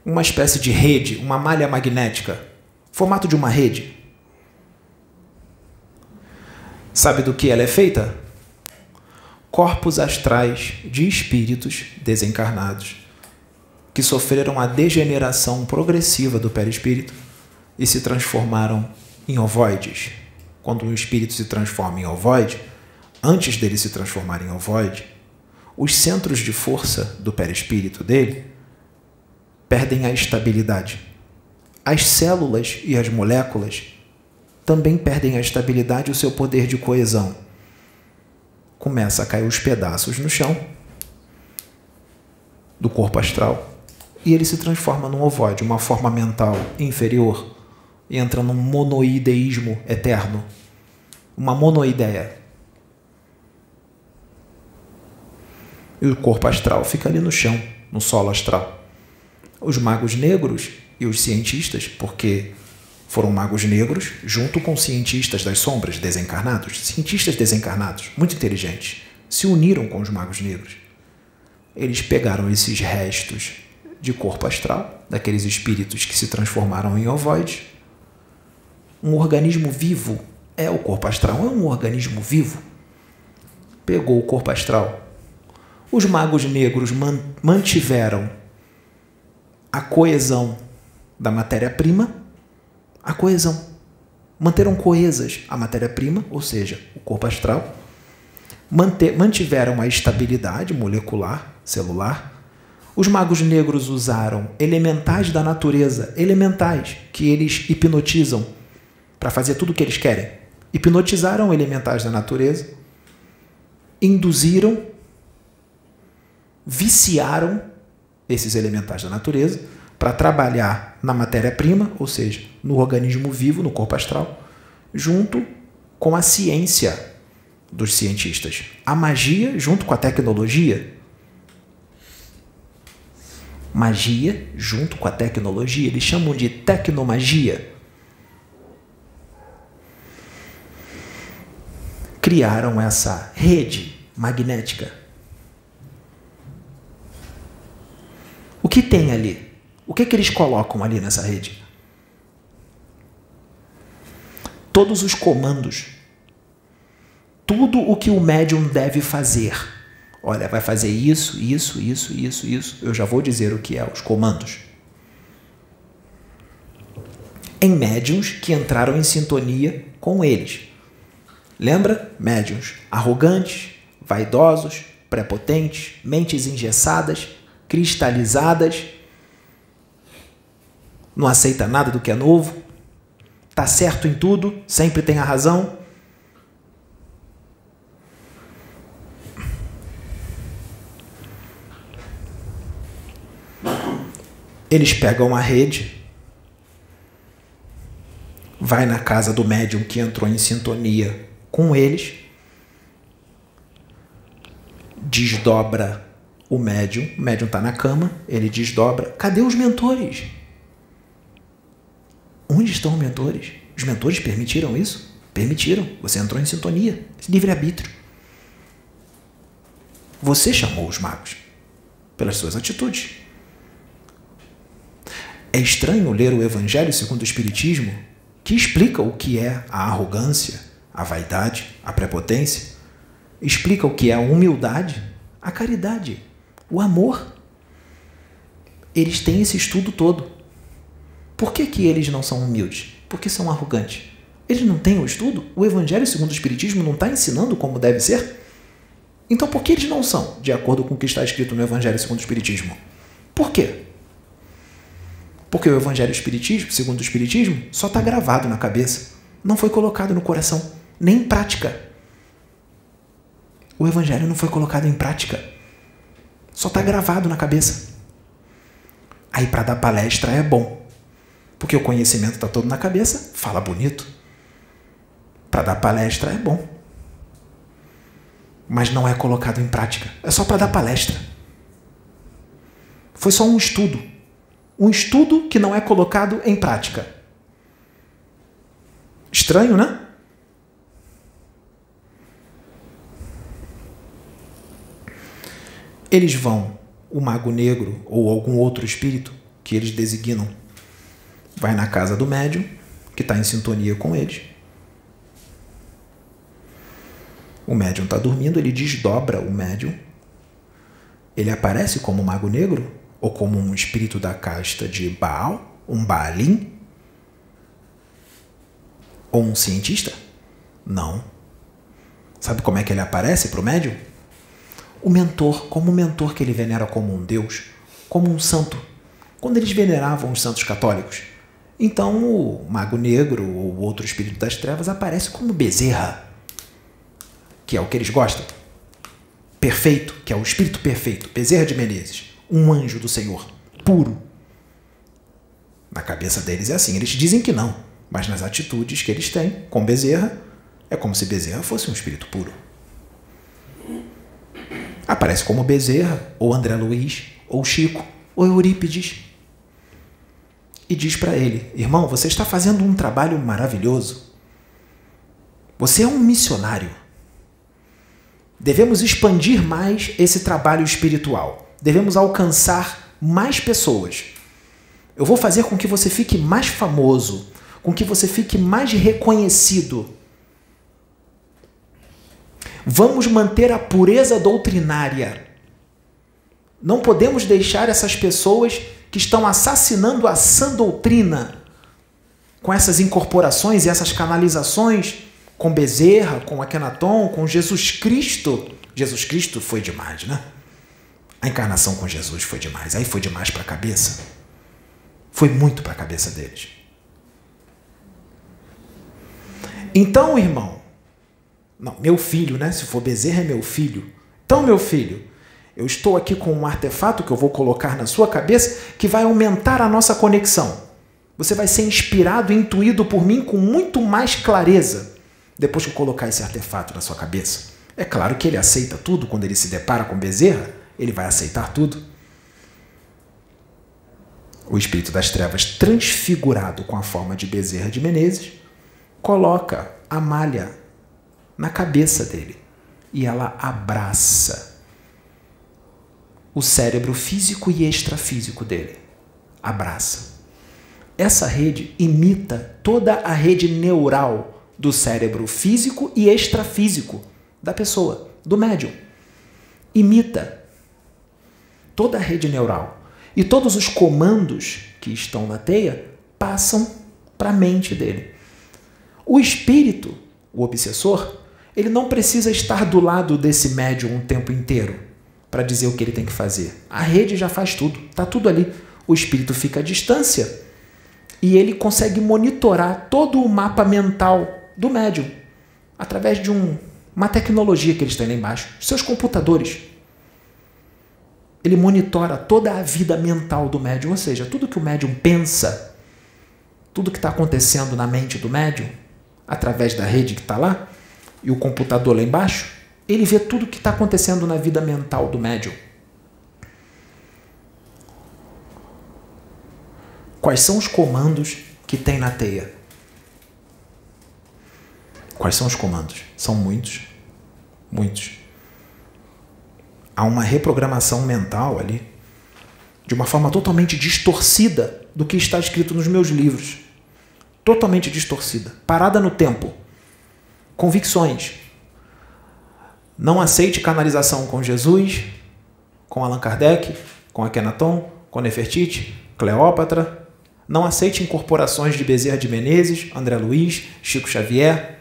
Speaker 1: uma espécie de rede, uma malha magnética, formato de uma rede. Sabe do que ela é feita? Corpos astrais de espíritos desencarnados que sofreram a degeneração progressiva do perispírito e se transformaram em ovoides. Quando um espírito se transforma em ovoide, antes dele se transformar em ovoide, os centros de força do perispírito dele perdem a estabilidade. As células e as moléculas também perdem a estabilidade e o seu poder de coesão. Começa a cair os pedaços no chão do corpo astral e ele se transforma num ovoide, uma forma mental inferior, entra num monoideísmo eterno, uma monoideia. E o corpo astral fica ali no chão, no solo astral. Os magos negros e os cientistas, porque foram magos negros junto com cientistas das sombras desencarnados, cientistas desencarnados, muito inteligentes, se uniram com os magos negros. Eles pegaram esses restos de corpo astral, daqueles espíritos que se transformaram em ovoides. Um organismo vivo é o corpo astral, é um organismo vivo. Pegou o corpo astral. Os magos negros mantiveram a coesão da matéria-prima, a coesão. Manteram coesas a matéria-prima, ou seja, o corpo astral. mantiveram a estabilidade molecular, celular, os magos negros usaram elementais da natureza, elementais que eles hipnotizam para fazer tudo o que eles querem. Hipnotizaram elementais da natureza, induziram, viciaram esses elementais da natureza para trabalhar na matéria-prima, ou seja, no organismo vivo, no corpo astral, junto com a ciência dos cientistas. A magia junto com a tecnologia. Magia junto com a tecnologia, eles chamam de tecnomagia. Criaram essa rede magnética. O que tem ali? O que, que eles colocam ali nessa rede? Todos os comandos. Tudo o que o médium deve fazer. Olha, vai fazer isso, isso, isso, isso, isso. Eu já vou dizer o que é os comandos. Em médiums que entraram em sintonia com eles. Lembra? Médiums arrogantes, vaidosos, prepotentes, mentes engessadas, cristalizadas, não aceita nada do que é novo, está certo em tudo, sempre tem a razão. Eles pegam a rede, vai na casa do médium que entrou em sintonia com eles, desdobra o médium, o médium está na cama, ele desdobra. Cadê os mentores? Onde estão os mentores? Os mentores permitiram isso? Permitiram. Você entrou em sintonia. Livre-arbítrio. Você chamou os magos pelas suas atitudes. É estranho ler o Evangelho segundo o Espiritismo, que explica o que é a arrogância, a vaidade, a prepotência, explica o que é a humildade, a caridade, o amor. Eles têm esse estudo todo. Por que, que eles não são humildes? Porque são arrogantes. Eles não têm o estudo? O Evangelho segundo o Espiritismo não está ensinando como deve ser? Então por que eles não são, de acordo com o que está escrito no Evangelho segundo o Espiritismo? Por quê? Porque o Evangelho Espiritismo, segundo o Espiritismo, só está gravado na cabeça, não foi colocado no coração, nem em prática. O Evangelho não foi colocado em prática, só está gravado na cabeça. Aí para dar palestra é bom, porque o conhecimento está todo na cabeça, fala bonito. Para dar palestra é bom. Mas não é colocado em prática. É só para dar palestra. Foi só um estudo. Um estudo que não é colocado em prática. Estranho, né? Eles vão, o mago negro ou algum outro espírito que eles designam vai na casa do médium, que está em sintonia com eles. O médium está dormindo, ele desdobra o médium. Ele aparece como um mago negro ou como um espírito da casta de Baal, um Baalim? Ou um cientista? Não. Sabe como é que ele aparece para o médium? O mentor, como o mentor que ele venera como um deus, como um santo. Quando eles veneravam os santos católicos, então o mago negro ou outro espírito das trevas aparece como Bezerra, que é o que eles gostam. Perfeito, que é o espírito perfeito, Bezerra de Menezes, um anjo do Senhor, puro. Na cabeça deles é assim, eles dizem que não, mas nas atitudes que eles têm com Bezerra, é como se Bezerra fosse um espírito puro. Aparece como Bezerra, ou André Luiz, ou Chico, ou Eurípides e diz para ele: Irmão, você está fazendo um trabalho maravilhoso. Você é um missionário. Devemos expandir mais esse trabalho espiritual. Devemos alcançar mais pessoas. Eu vou fazer com que você fique mais famoso, com que você fique mais reconhecido. Vamos manter a pureza doutrinária. Não podemos deixar essas pessoas que estão assassinando a sã doutrina com essas incorporações e essas canalizações com Bezerra, com Akenaton, com Jesus Cristo. Jesus Cristo foi demais, né? A encarnação com Jesus foi demais. Aí foi demais para a cabeça. Foi muito para a cabeça deles. Então, irmão, não, meu filho, né? Se for Bezerra é meu filho. Então, meu filho, eu estou aqui com um artefato que eu vou colocar na sua cabeça que vai aumentar a nossa conexão. Você vai ser inspirado e intuído por mim com muito mais clareza depois que eu colocar esse artefato na sua cabeça. É claro que ele aceita tudo quando ele se depara com Bezerra, ele vai aceitar tudo. O espírito das trevas, transfigurado com a forma de Bezerra de Menezes, coloca a malha na cabeça dele e ela abraça o cérebro físico e extrafísico dele. Abraça. Essa rede imita toda a rede neural do cérebro físico e extrafísico da pessoa, do médium. Imita toda a rede neural. E todos os comandos que estão na teia passam para a mente dele. O espírito, o obsessor, ele não precisa estar do lado desse médium o tempo inteiro para dizer o que ele tem que fazer. A rede já faz tudo, está tudo ali. O espírito fica à distância e ele consegue monitorar todo o mapa mental do médium através de um, uma tecnologia que eles têm lá embaixo, seus computadores. Ele monitora toda a vida mental do médium, ou seja, tudo que o médium pensa, tudo que está acontecendo na mente do médium, através da rede que está lá, e o computador lá embaixo, ele vê tudo o que está acontecendo na vida mental do médium. Quais são os comandos que tem na teia? Quais são os comandos? São muitos. Muitos. Há uma reprogramação mental ali, de uma forma totalmente distorcida do que está escrito nos meus livros. Totalmente distorcida, parada no tempo. Convicções. Não aceite canalização com Jesus, com Allan Kardec, com Akhenaton, com Nefertiti, Cleópatra. Não aceite incorporações de Bezerra de Menezes, André Luiz, Chico Xavier.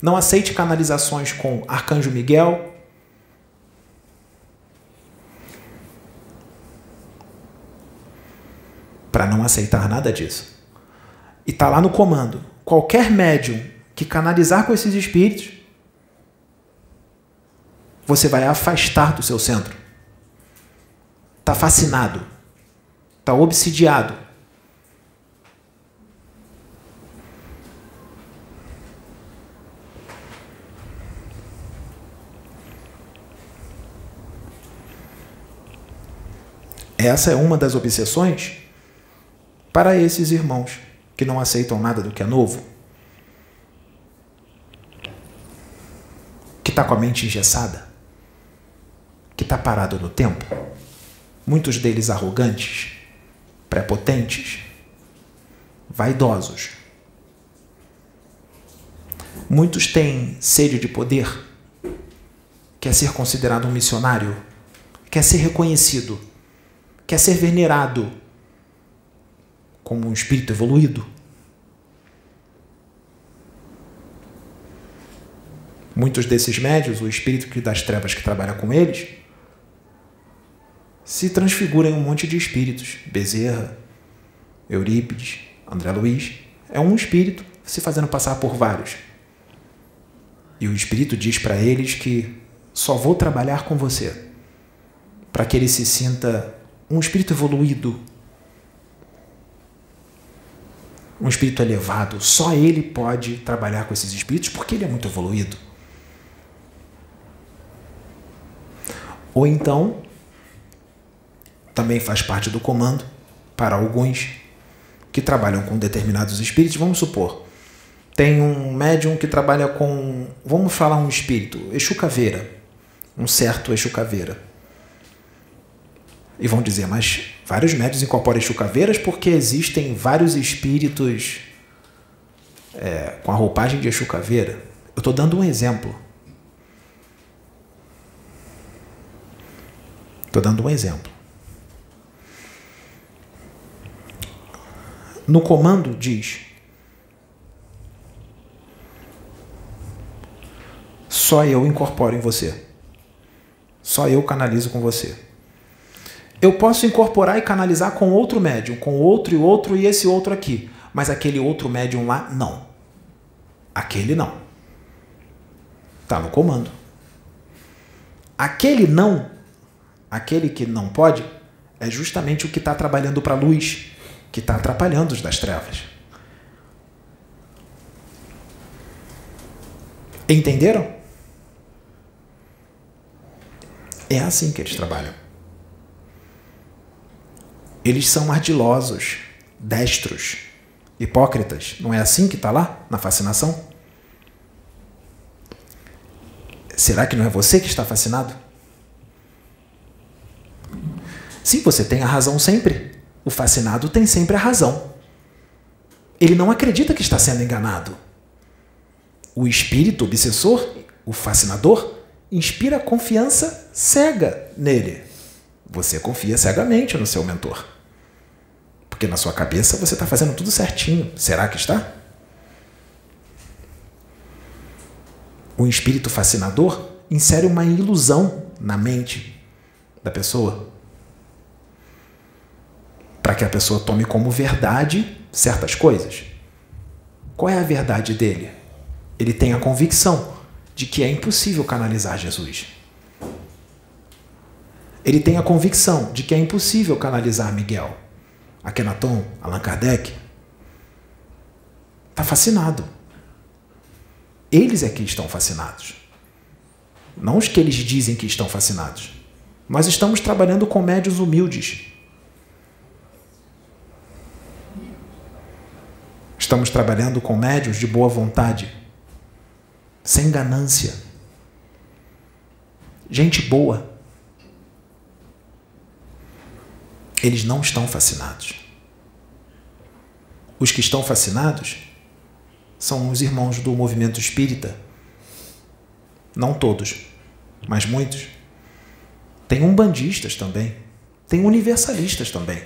Speaker 1: Não aceite canalizações com Arcanjo Miguel. Para não aceitar nada disso. E está lá no comando. Qualquer médium que canalizar com esses espíritos, você vai afastar do seu centro. Está fascinado. Está obsidiado Essa é uma das obsessões para esses irmãos que não aceitam nada do que é novo, que está com a mente engessada, que está parado no tempo, muitos deles arrogantes, prepotentes, vaidosos. Muitos têm sede de poder, quer ser considerado um missionário, quer ser reconhecido quer ser venerado como um espírito evoluído. Muitos desses médios, o espírito das trevas que trabalha com eles, se transfigura em um monte de espíritos. Bezerra, Eurípides, André Luiz. É um espírito se fazendo passar por vários. E o espírito diz para eles que só vou trabalhar com você, para que ele se sinta um espírito evoluído, um espírito elevado, só ele pode trabalhar com esses espíritos porque ele é muito evoluído. Ou então, também faz parte do comando para alguns que trabalham com determinados espíritos. Vamos supor, tem um médium que trabalha com, vamos falar um espírito, Exu Caveira, um certo Exu Caveira. E vão dizer, mas vários médios incorporam chucaveiras porque existem vários espíritos é, com a roupagem de chucaveira. Eu estou dando um exemplo. Estou dando um exemplo. No comando diz: só eu incorporo em você. Só eu canalizo com você eu posso incorporar e canalizar com outro médium, com outro e outro e esse outro aqui. Mas aquele outro médium lá, não. Aquele não. Está no comando. Aquele não, aquele que não pode, é justamente o que está trabalhando para a luz, que está atrapalhando os das trevas. Entenderam? É assim que eles trabalham. Eles são ardilosos, destros, hipócritas. Não é assim que está lá na fascinação? Será que não é você que está fascinado? Sim, você tem a razão sempre. O fascinado tem sempre a razão. Ele não acredita que está sendo enganado. O espírito obsessor, o fascinador, inspira confiança cega nele. Você confia cegamente no seu mentor. Porque na sua cabeça você está fazendo tudo certinho. Será que está? O espírito fascinador insere uma ilusão na mente da pessoa para que a pessoa tome como verdade certas coisas. Qual é a verdade dele? Ele tem a convicção de que é impossível canalizar Jesus. Ele tem a convicção de que é impossível canalizar Miguel, Akhenaton, Allan Kardec. Está fascinado. Eles é que estão fascinados. Não os que eles dizem que estão fascinados. Nós estamos trabalhando com médios humildes. Estamos trabalhando com médios de boa vontade, sem ganância. Gente boa. Eles não estão fascinados. Os que estão fascinados são os irmãos do movimento espírita. Não todos, mas muitos. Tem umbandistas também. Tem universalistas também.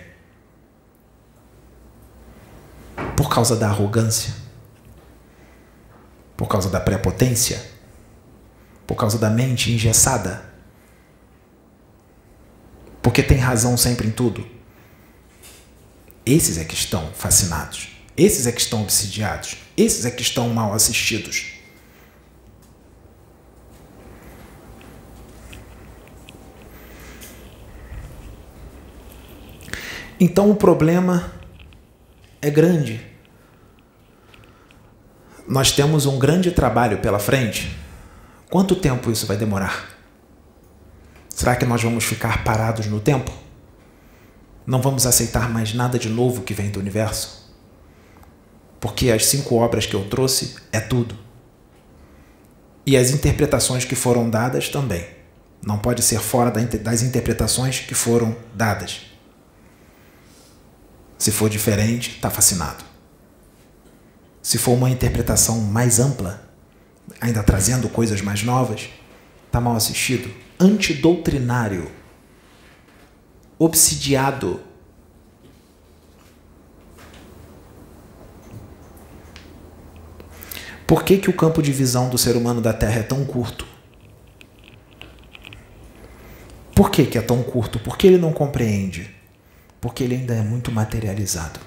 Speaker 1: Por causa da arrogância. Por causa da prepotência. Por causa da mente engessada. Porque tem razão sempre em tudo. Esses é que estão fascinados. Esses é que estão obsidiados. Esses é que estão mal assistidos. Então o problema é grande. Nós temos um grande trabalho pela frente. Quanto tempo isso vai demorar? Será que nós vamos ficar parados no tempo? Não vamos aceitar mais nada de novo que vem do universo? Porque as cinco obras que eu trouxe é tudo. E as interpretações que foram dadas também. Não pode ser fora das interpretações que foram dadas. Se for diferente, está fascinado. Se for uma interpretação mais ampla, ainda trazendo coisas mais novas, está mal assistido. Antidoutrinário. Obsidiado. Por que, que o campo de visão do ser humano da Terra é tão curto? Por que, que é tão curto? Porque ele não compreende porque ele ainda é muito materializado.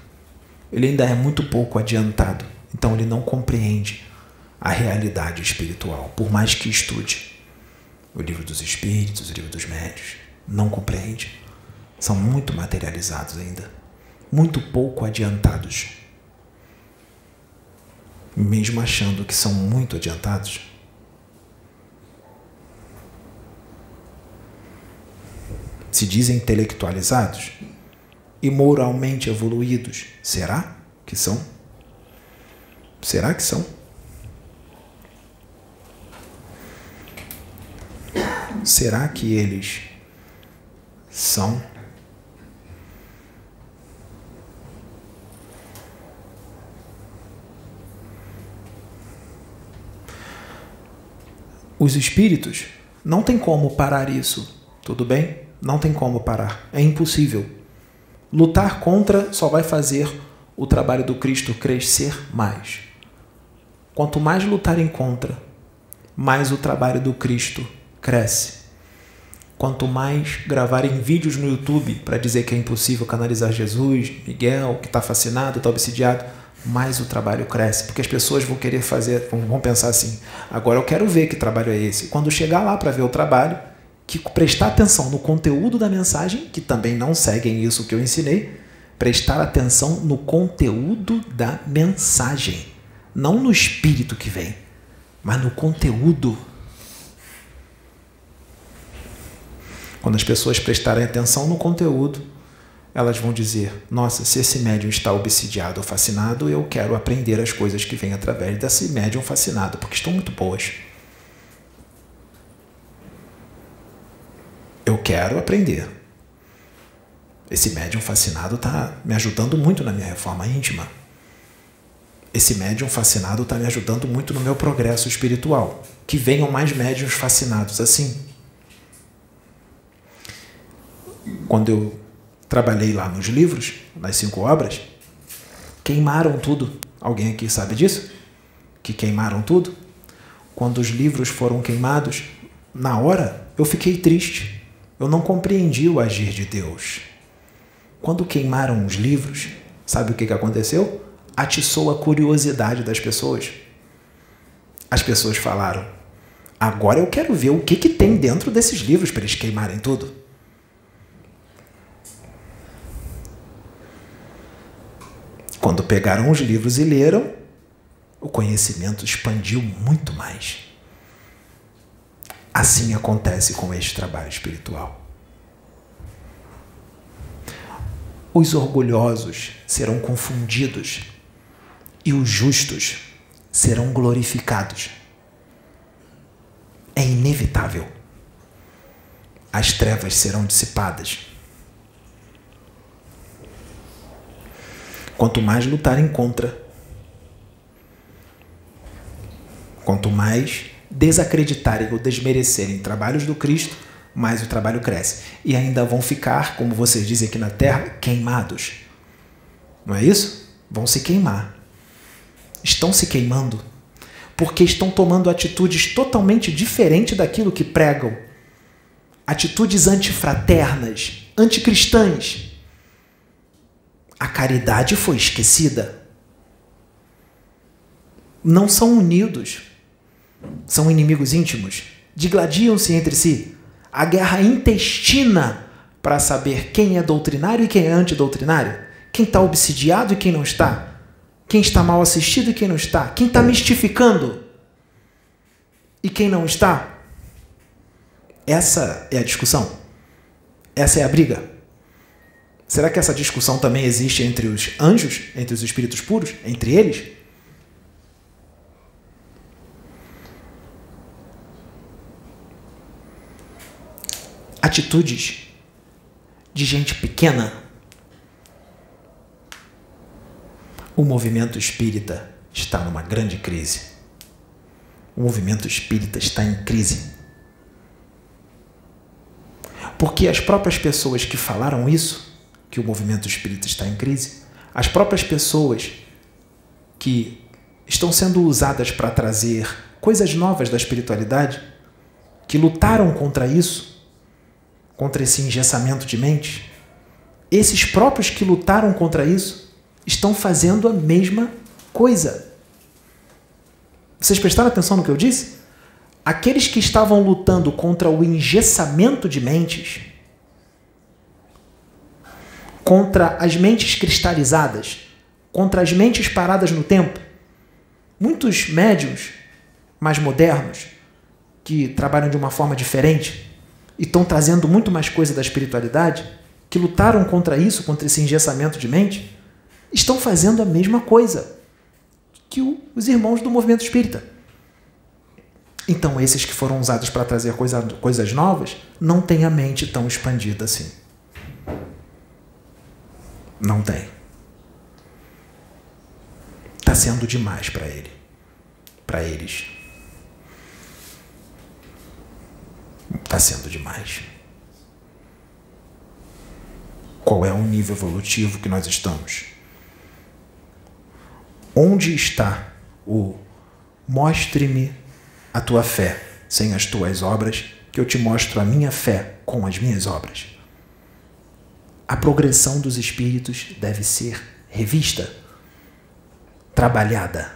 Speaker 1: Ele ainda é muito pouco adiantado. Então ele não compreende a realidade espiritual, por mais que estude o livro dos espíritos, o livro dos médios. Não compreende. São muito materializados ainda. Muito pouco adiantados. Mesmo achando que são muito adiantados, se dizem intelectualizados, e moralmente evoluídos. Será que são? Será que são? Será que eles são? Os espíritos não tem como parar isso, tudo bem? Não tem como parar, é impossível. Lutar contra só vai fazer o trabalho do Cristo crescer mais. Quanto mais lutarem contra, mais o trabalho do Cristo cresce. Quanto mais gravarem vídeos no YouTube para dizer que é impossível canalizar Jesus, Miguel, que está fascinado, está obsidiado, mais o trabalho cresce, porque as pessoas vão querer fazer, vão pensar assim: agora eu quero ver que trabalho é esse. Quando chegar lá para ver o trabalho, que prestar atenção no conteúdo da mensagem, que também não seguem isso que eu ensinei, prestar atenção no conteúdo da mensagem, não no espírito que vem, mas no conteúdo. Quando as pessoas prestarem atenção no conteúdo, elas vão dizer: Nossa, se esse médium está obsidiado ou fascinado, eu quero aprender as coisas que vêm através desse médium fascinado, porque estão muito boas. Eu quero aprender. Esse médium fascinado está me ajudando muito na minha reforma íntima. Esse médium fascinado está me ajudando muito no meu progresso espiritual. Que venham mais médiums fascinados assim. Quando eu trabalhei lá nos livros, nas cinco obras, queimaram tudo. Alguém aqui sabe disso? Que queimaram tudo? Quando os livros foram queimados, na hora eu fiquei triste. Eu não compreendi o agir de Deus. Quando queimaram os livros, sabe o que aconteceu? Atiçou a curiosidade das pessoas. As pessoas falaram: agora eu quero ver o que, que tem dentro desses livros para eles queimarem tudo. Quando pegaram os livros e leram, o conhecimento expandiu muito mais. Assim acontece com este trabalho espiritual. Os orgulhosos serão confundidos e os justos serão glorificados. É inevitável. As trevas serão dissipadas. Quanto mais lutarem contra, quanto mais desacreditarem ou desmerecerem trabalhos do Cristo, mais o trabalho cresce. E ainda vão ficar, como vocês dizem aqui na terra, queimados. Não é isso? Vão se queimar. Estão se queimando porque estão tomando atitudes totalmente diferentes daquilo que pregam. Atitudes antifraternas, anticristãs a caridade foi esquecida. Não são unidos. São inimigos íntimos. Digladiam-se entre si. A guerra intestina para saber quem é doutrinário e quem é antidoutrinário. Quem está obsidiado e quem não está. Quem está mal assistido e quem não está. Quem está mistificando e quem não está. Essa é a discussão. Essa é a briga. Será que essa discussão também existe entre os anjos, entre os espíritos puros, entre eles? Atitudes de gente pequena. O movimento espírita está numa grande crise. O movimento espírita está em crise. Porque as próprias pessoas que falaram isso que o movimento espírita está em crise, as próprias pessoas que estão sendo usadas para trazer coisas novas da espiritualidade, que lutaram contra isso, contra esse engessamento de mente, esses próprios que lutaram contra isso estão fazendo a mesma coisa. Vocês prestaram atenção no que eu disse? Aqueles que estavam lutando contra o engessamento de mentes, contra as mentes cristalizadas, contra as mentes paradas no tempo. Muitos médiums mais modernos, que trabalham de uma forma diferente e estão trazendo muito mais coisa da espiritualidade, que lutaram contra isso, contra esse engessamento de mente, estão fazendo a mesma coisa que os irmãos do movimento espírita. Então, esses que foram usados para trazer coisa, coisas novas não têm a mente tão expandida assim. Não tem. Está sendo demais para ele, para eles. Está sendo demais. Qual é o nível evolutivo que nós estamos? Onde está o mostre-me a tua fé sem as tuas obras, que eu te mostro a minha fé com as minhas obras? a progressão dos espíritos deve ser revista, trabalhada.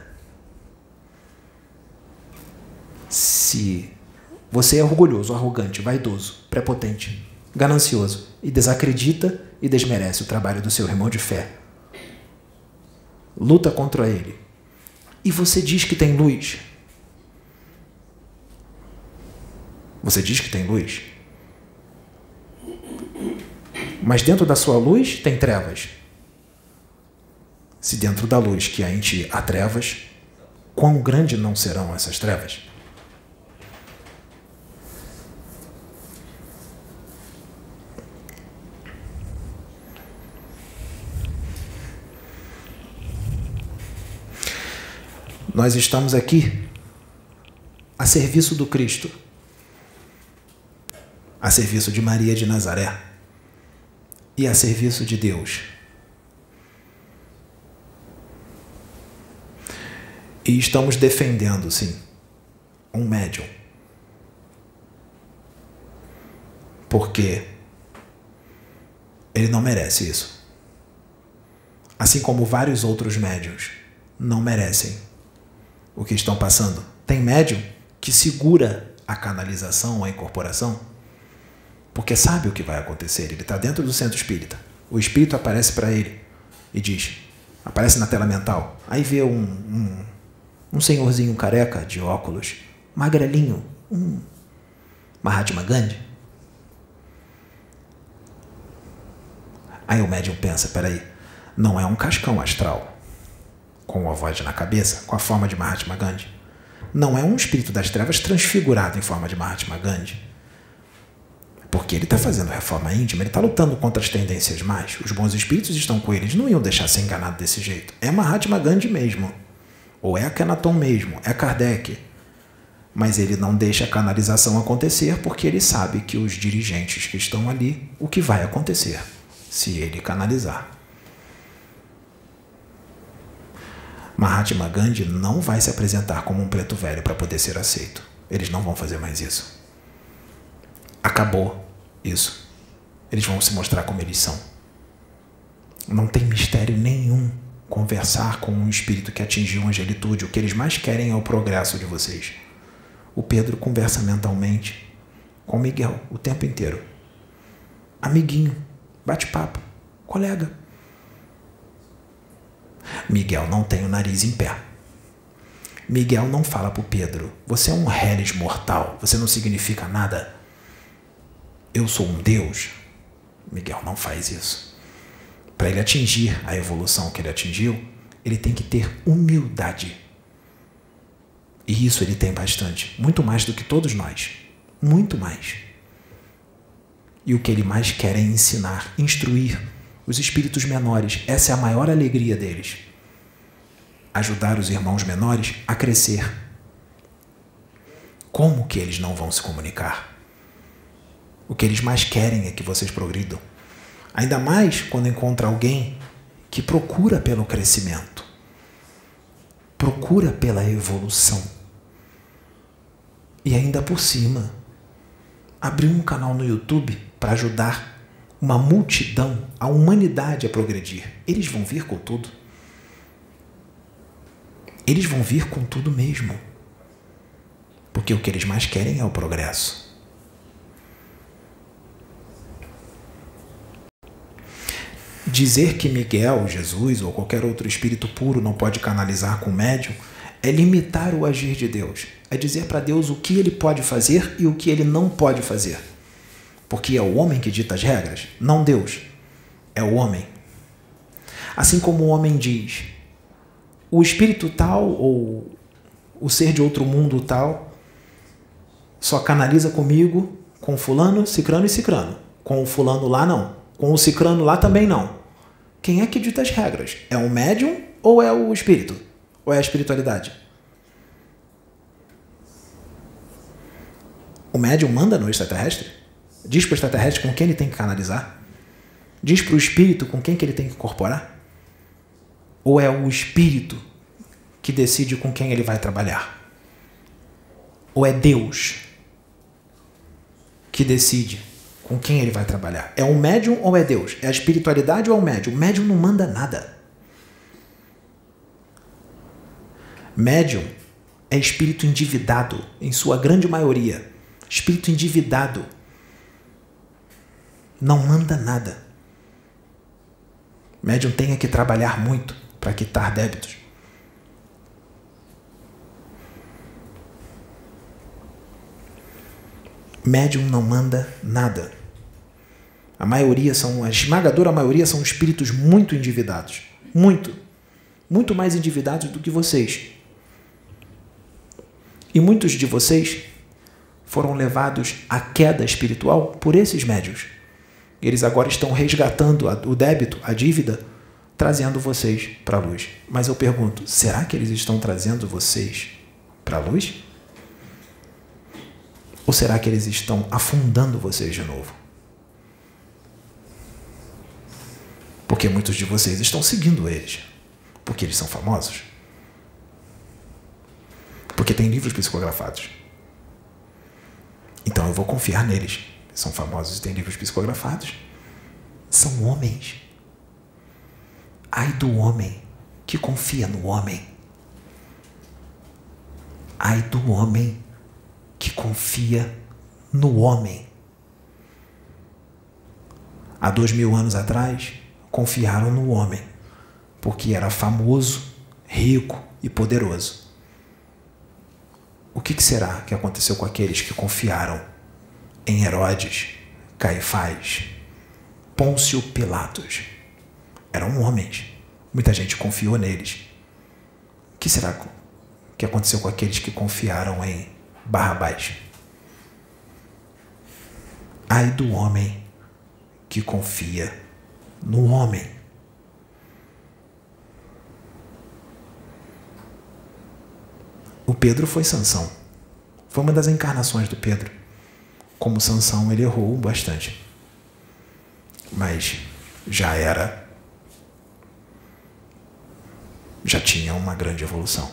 Speaker 1: Se você é orgulhoso, arrogante, vaidoso, prepotente, ganancioso e desacredita e desmerece o trabalho do seu irmão de fé, luta contra ele, e você diz que tem luz, você diz que tem luz, mas dentro da sua luz tem trevas. Se dentro da luz que a gente há trevas, quão grande não serão essas trevas? Nós estamos aqui a serviço do Cristo, a serviço de Maria de Nazaré e a serviço de Deus. E estamos defendendo, sim, um médium. Porque ele não merece isso. Assim como vários outros médiums não merecem o que estão passando. Tem médium que segura a canalização, a incorporação, porque sabe o que vai acontecer. Ele está dentro do centro espírita. O espírito aparece para ele e diz: aparece na tela mental. Aí vê um, um um senhorzinho careca de óculos, magrelinho, um Mahatma Gandhi. Aí o médium pensa, peraí, não é um cascão astral com a voz na cabeça, com a forma de Mahatma Gandhi. Não é um espírito das trevas transfigurado em forma de Mahatma Gandhi. Porque ele está fazendo reforma íntima, ele está lutando contra as tendências mais. Os bons espíritos estão com ele, eles não iam deixar ser enganado desse jeito. É Mahatma Gandhi mesmo. Ou é Akhenaton mesmo, é Kardec. Mas ele não deixa a canalização acontecer porque ele sabe que os dirigentes que estão ali, o que vai acontecer se ele canalizar. Mahatma Gandhi não vai se apresentar como um preto velho para poder ser aceito. Eles não vão fazer mais isso. Acabou isso. Eles vão se mostrar como eles são. Não tem mistério nenhum conversar com um espírito que atingiu a angelitude. O que eles mais querem é o progresso de vocês. O Pedro conversa mentalmente com Miguel o tempo inteiro. Amiguinho, bate-papo, colega. Miguel não tem o nariz em pé. Miguel não fala para Pedro: Você é um reles mortal, você não significa nada. Eu sou um Deus. Miguel não faz isso para ele atingir a evolução que ele atingiu, ele tem que ter humildade. E isso ele tem bastante, muito mais do que todos nós. Muito mais. E o que ele mais quer é ensinar, instruir os espíritos menores. Essa é a maior alegria deles. Ajudar os irmãos menores a crescer. Como que eles não vão se comunicar? O que eles mais querem é que vocês progridam. Ainda mais quando encontra alguém que procura pelo crescimento, procura pela evolução. E ainda por cima, abriu um canal no YouTube para ajudar uma multidão, a humanidade a progredir. Eles vão vir com tudo. Eles vão vir com tudo mesmo. Porque o que eles mais querem é o progresso. Dizer que Miguel, Jesus ou qualquer outro espírito puro não pode canalizar com o médium é limitar o agir de Deus. É dizer para Deus o que ele pode fazer e o que ele não pode fazer. Porque é o homem que dita as regras, não Deus. É o homem. Assim como o homem diz: o espírito tal ou o ser de outro mundo tal só canaliza comigo com fulano, cicrano e cicrano. Com o fulano lá não. Com o cicrano lá também não. Quem é que dita as regras? É o médium ou é o espírito? Ou é a espiritualidade? O médium manda no extraterrestre? Diz para o extraterrestre com quem ele tem que canalizar? Diz para o espírito com quem que ele tem que incorporar? Ou é o espírito que decide com quem ele vai trabalhar? Ou é Deus que decide com quem ele vai trabalhar? É um médium ou é Deus? É a espiritualidade ou é o médium? O médium não manda nada. Médium é espírito endividado, em sua grande maioria. Espírito endividado. Não manda nada. Médium tem que trabalhar muito para quitar débitos. médium não manda nada. A maioria são, a esmagadora maioria são espíritos muito endividados. Muito. Muito mais endividados do que vocês. E muitos de vocês foram levados à queda espiritual por esses médios. Eles agora estão resgatando o débito, a dívida, trazendo vocês para a luz. Mas eu pergunto: será que eles estão trazendo vocês para a luz? Ou será que eles estão afundando vocês de novo? Porque muitos de vocês estão seguindo eles. Porque eles são famosos. Porque tem livros psicografados. Então eu vou confiar neles. São famosos e têm livros psicografados. São homens. Ai do homem que confia no homem. Ai do homem que confia no homem. Há dois mil anos atrás, confiaram no homem, porque era famoso, rico e poderoso. O que será que aconteceu com aqueles que confiaram em Herodes, Caifás, Pôncio Pilatos? Eram homens. Muita gente confiou neles. O que será que aconteceu com aqueles que confiaram em Barrabás. Ai do homem que confia no homem. O Pedro foi Sansão. Foi uma das encarnações do Pedro. Como Sansão, ele errou bastante. Mas já era já tinha uma grande evolução.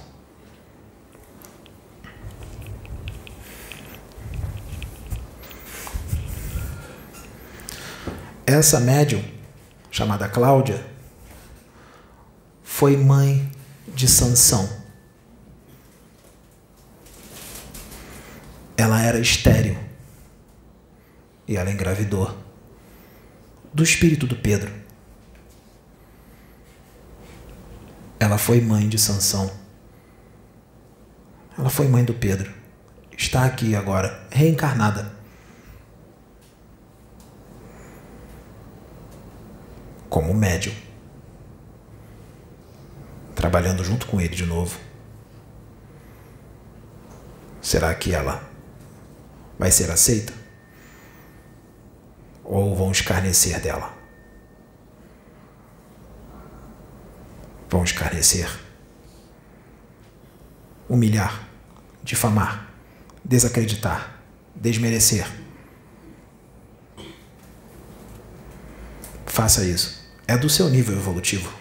Speaker 1: Essa médium, chamada Cláudia, foi mãe de Sansão. Ela era estéril e ela engravidou do espírito do Pedro. Ela foi mãe de Sansão. Ela foi mãe do Pedro. Está aqui agora, reencarnada. como médium, trabalhando junto com ele de novo. Será que ela vai ser aceita? Ou vão escarnecer dela? Vão escarnecer, humilhar, difamar, desacreditar, desmerecer. Faça isso é do seu nível evolutivo.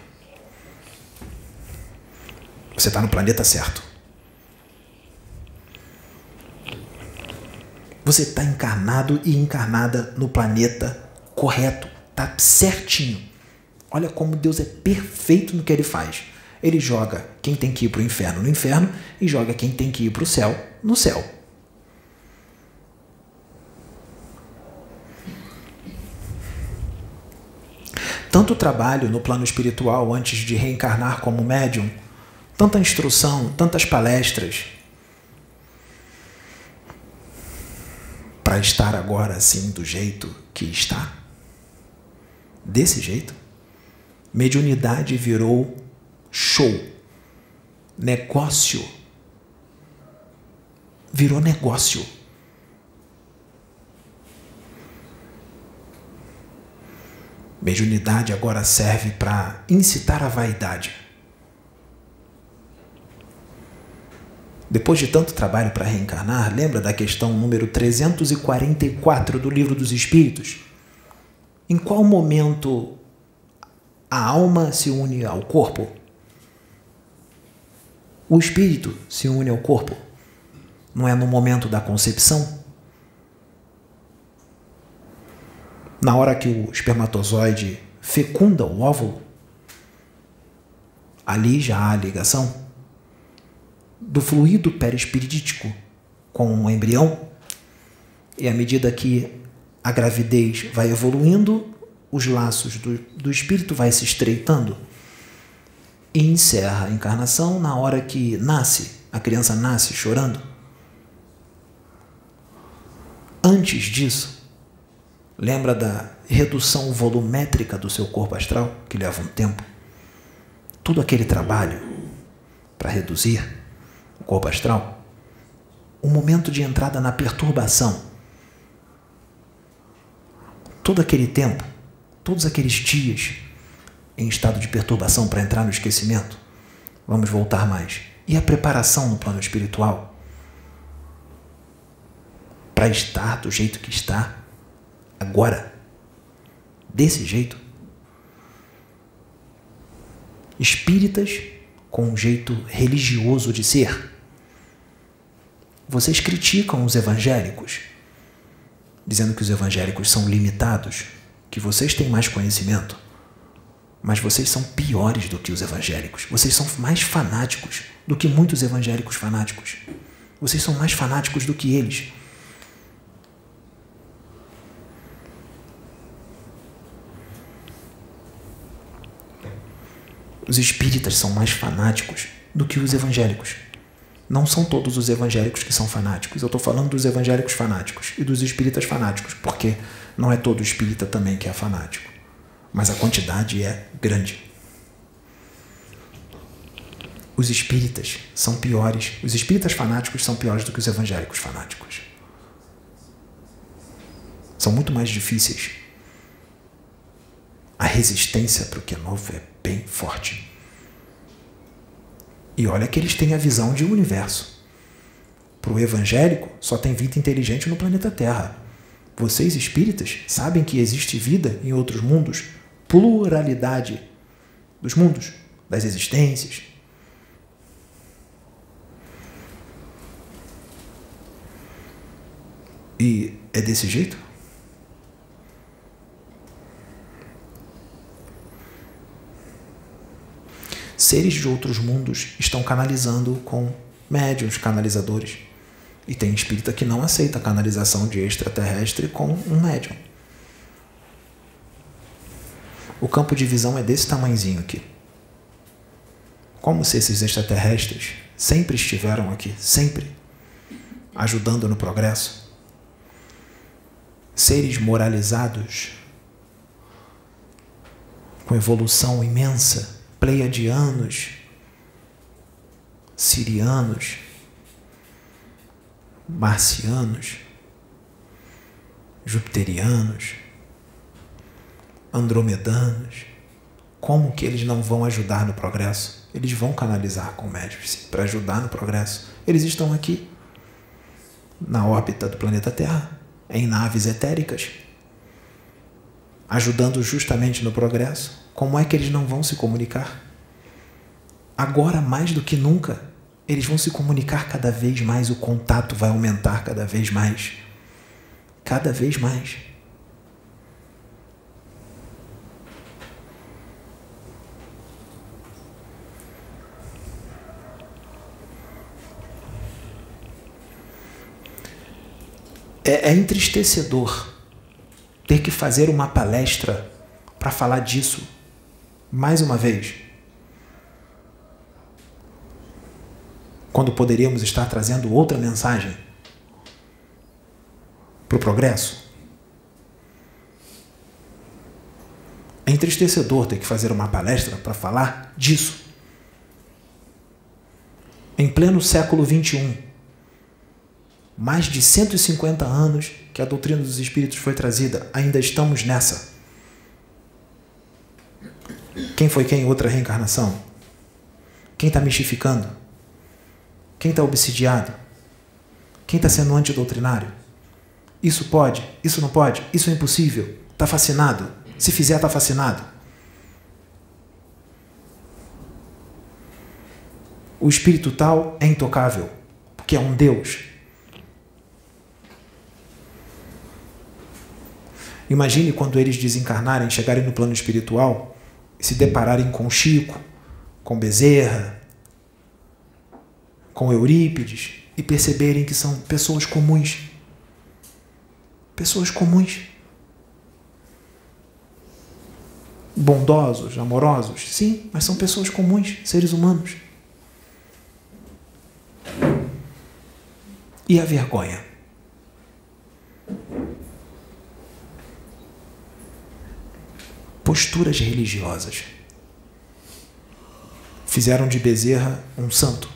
Speaker 1: Você está no planeta certo. Você está encarnado e encarnada no planeta correto. Está certinho. Olha como Deus é perfeito no que ele faz. Ele joga quem tem que ir para o inferno no inferno e joga quem tem que ir para o céu no céu. tanto trabalho no plano espiritual antes de reencarnar como médium, tanta instrução, tantas palestras, para estar agora assim do jeito que está? Desse jeito? Mediunidade virou show, negócio. Virou negócio. Mediunidade agora serve para incitar a vaidade. Depois de tanto trabalho para reencarnar, lembra da questão número 344 do Livro dos Espíritos? Em qual momento a alma se une ao corpo? O espírito se une ao corpo? Não é no momento da concepção? na hora que o espermatozoide fecunda o óvulo, ali já há a ligação do fluido perispirítico com o embrião, e à medida que a gravidez vai evoluindo, os laços do, do espírito vai se estreitando e encerra a encarnação na hora que nasce, a criança nasce chorando. Antes disso, Lembra da redução volumétrica do seu corpo astral, que leva um tempo? Todo aquele trabalho para reduzir corpo astral, o momento de entrada na perturbação, todo aquele tempo, todos aqueles dias em estado de perturbação para entrar no esquecimento? Vamos voltar mais. E a preparação no plano espiritual? Para estar do jeito que está agora? Desse jeito? Espíritas com um jeito religioso de ser. Vocês criticam os evangélicos, dizendo que os evangélicos são limitados, que vocês têm mais conhecimento. Mas vocês são piores do que os evangélicos. Vocês são mais fanáticos do que muitos evangélicos fanáticos. Vocês são mais fanáticos do que eles. Os espíritas são mais fanáticos do que os evangélicos. Não são todos os evangélicos que são fanáticos. Eu estou falando dos evangélicos fanáticos e dos espíritas fanáticos, porque não é todo espírita também que é fanático. Mas a quantidade é grande. Os espíritas são piores, os espíritas fanáticos são piores do que os evangélicos fanáticos. São muito mais difíceis. A resistência para o que é novo é bem forte. E olha que eles têm a visão de universo. Para o evangélico, só tem vida inteligente no planeta Terra. Vocês espíritas sabem que existe vida em outros mundos, pluralidade dos mundos, das existências. E é desse jeito? Seres de outros mundos estão canalizando com médiums canalizadores. E tem espírita que não aceita a canalização de extraterrestre com um médium. O campo de visão é desse tamanhozinho aqui. Como se esses extraterrestres sempre estiveram aqui, sempre, ajudando no progresso. Seres moralizados, com evolução imensa pleiadianos, sirianos, marcianos, jupiterianos, andromedanos, como que eles não vão ajudar no progresso? Eles vão canalizar com médios para ajudar no progresso. Eles estão aqui, na órbita do planeta Terra, em naves etéricas, ajudando justamente no progresso. Como é que eles não vão se comunicar? Agora, mais do que nunca, eles vão se comunicar cada vez mais, o contato vai aumentar cada vez mais. Cada vez mais. É, é entristecedor ter que fazer uma palestra para falar disso mais uma vez. Quando poderíamos estar trazendo outra mensagem para o progresso. É entristecedor ter que fazer uma palestra para falar disso. Em pleno século XXI, mais de 150 anos que a doutrina dos espíritos foi trazida, ainda estamos nessa. Quem foi quem em outra reencarnação? Quem está mistificando? Quem está obsidiado? Quem está sendo antidoutrinário? Isso pode? Isso não pode? Isso é impossível? Está fascinado? Se fizer, está fascinado? O espírito tal é intocável, porque é um Deus. Imagine quando eles desencarnarem, chegarem no plano espiritual se depararem com Chico, com Bezerra, com Eurípides e perceberem que são pessoas comuns. Pessoas comuns. Bondosos, amorosos, sim, mas são pessoas comuns, seres humanos. E a vergonha? Posturas religiosas. Fizeram de Bezerra um santo,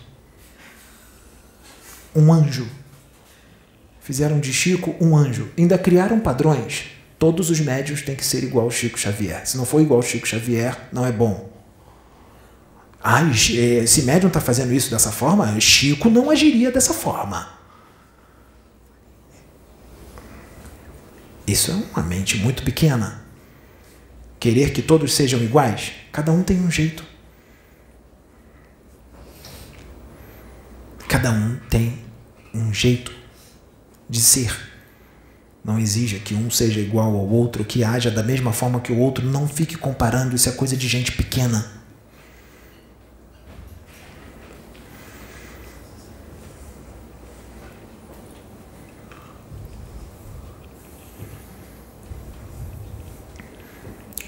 Speaker 1: um anjo. Fizeram de Chico um anjo. Ainda criaram padrões Todos os médios têm que ser igual ao Chico Xavier. Se não for igual ao Chico Xavier, não é bom. Ah, esse médium está fazendo isso dessa forma? Chico não agiria dessa forma. Isso é uma mente muito pequena. Querer que todos sejam iguais? Cada um tem um jeito. Cada um tem um jeito de ser. Não exija que um seja igual ao outro, que haja da mesma forma que o outro. Não fique comparando, isso é coisa de gente pequena.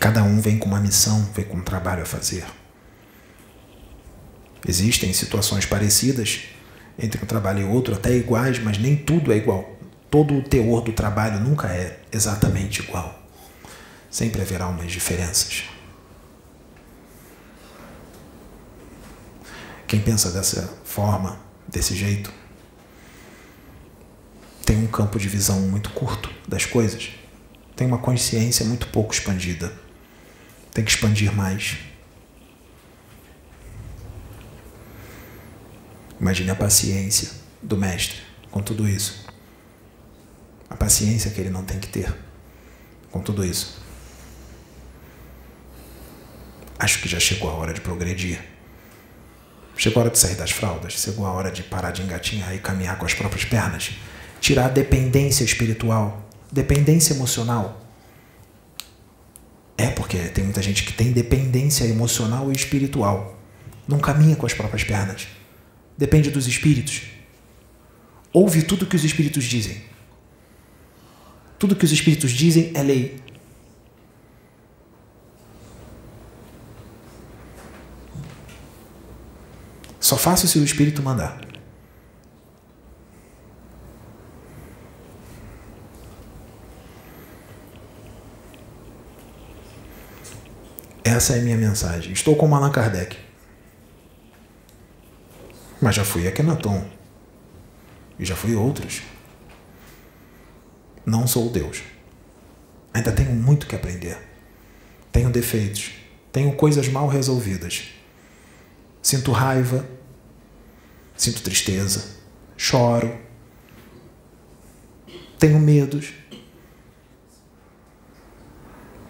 Speaker 1: Cada um vem com uma missão, vem com um trabalho a fazer. Existem situações parecidas entre um trabalho e outro, até iguais, mas nem tudo é igual. Todo o teor do trabalho nunca é exatamente igual. Sempre haverá umas diferenças. Quem pensa dessa forma, desse jeito, tem um campo de visão muito curto das coisas, tem uma consciência muito pouco expandida. Tem que expandir mais. Imagine a paciência do mestre com tudo isso. A paciência que ele não tem que ter com tudo isso. Acho que já chegou a hora de progredir. Chegou a hora de sair das fraldas. Chegou a hora de parar de engatinhar e caminhar com as próprias pernas. Tirar a dependência espiritual, dependência emocional é porque tem muita gente que tem dependência emocional e espiritual. Não caminha com as próprias pernas. Depende dos espíritos. Ouve tudo que os espíritos dizem. Tudo que os espíritos dizem é lei. Só faço se o espírito mandar. Essa é a minha mensagem. Estou com Allan Kardec. Mas já fui a Kenaton. E já fui outros. Não sou Deus. Ainda tenho muito que aprender. Tenho defeitos. Tenho coisas mal resolvidas. Sinto raiva. Sinto tristeza. Choro. Tenho medos.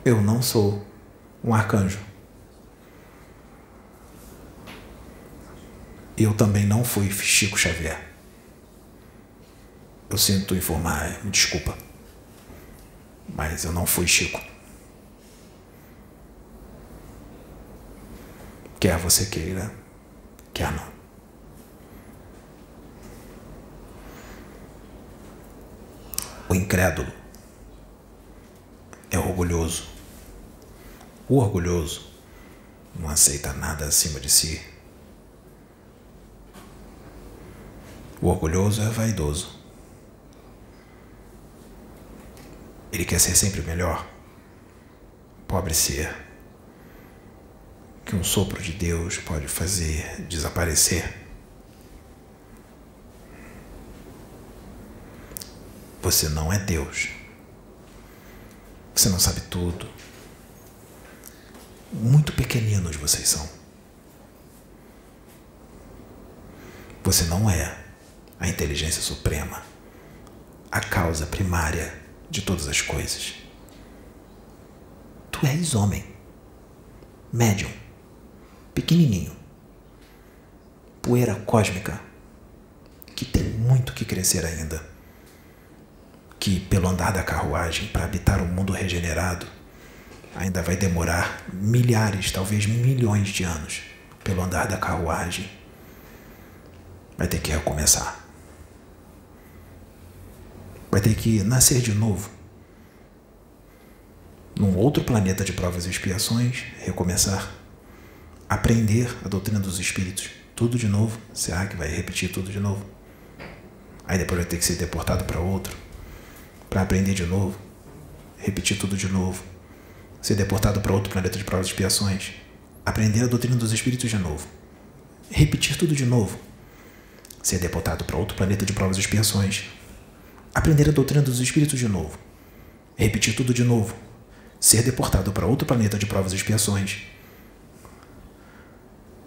Speaker 1: Eu não sou um arcanjo. Eu também não fui Chico Xavier. Eu sinto informar, me desculpa. Mas eu não fui Chico. Quer você queira, quer não. O incrédulo é orgulhoso. O orgulhoso não aceita nada acima de si. O orgulhoso é vaidoso. Ele quer ser sempre melhor. Pobre ser que um sopro de Deus pode fazer desaparecer. Você não é Deus. Você não sabe tudo muito pequeninos vocês são. Você não é a inteligência suprema, a causa primária de todas as coisas. Tu és homem, médium, pequenininho, poeira cósmica, que tem muito que crescer ainda, que pelo andar da carruagem para habitar um mundo regenerado ainda vai demorar milhares, talvez milhões de anos pelo andar da carruagem. Vai ter que recomeçar. Vai ter que nascer de novo. Num outro planeta de provas e expiações, recomeçar. Aprender a doutrina dos espíritos. Tudo de novo. Será que vai repetir tudo de novo? Aí depois vai ter que ser deportado para outro. Para aprender de novo. Repetir tudo de novo ser deportado para outro planeta de provas e expiações, aprender a doutrina dos espíritos de novo, repetir tudo de novo, ser deportado para outro planeta de provas e expiações, aprender a doutrina dos espíritos de novo, repetir tudo de novo, ser deportado para outro planeta de provas e expiações,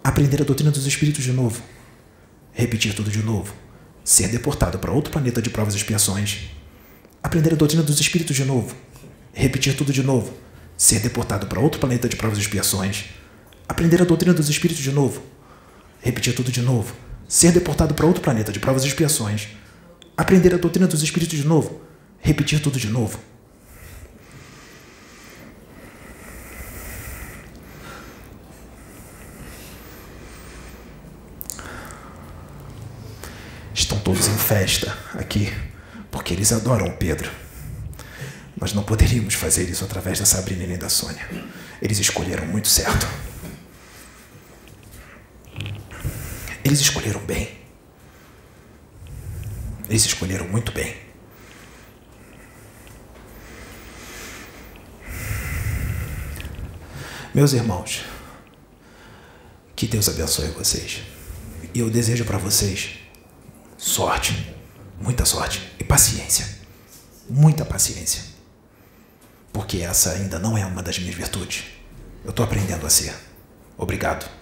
Speaker 1: aprender a doutrina dos espíritos de novo, repetir tudo de novo, ser deportado para outro planeta de provas e expiações, aprender a doutrina dos espíritos de novo, repetir tudo de novo, ser deportado para outro planeta de provas e expiações, aprender a doutrina dos espíritos de novo, repetir tudo de novo, ser deportado para outro planeta de provas e expiações, aprender a doutrina dos espíritos de novo, repetir tudo de novo. Estão todos em festa aqui, porque eles adoram o Pedro. Nós não poderíamos fazer isso através da Sabrina e nem da Sônia. Eles escolheram muito certo. Eles escolheram bem. Eles escolheram muito bem. Meus irmãos, que Deus abençoe vocês. E eu desejo para vocês sorte, muita sorte e paciência. Muita paciência. Porque essa ainda não é uma das minhas virtudes. Eu estou aprendendo a ser. Obrigado.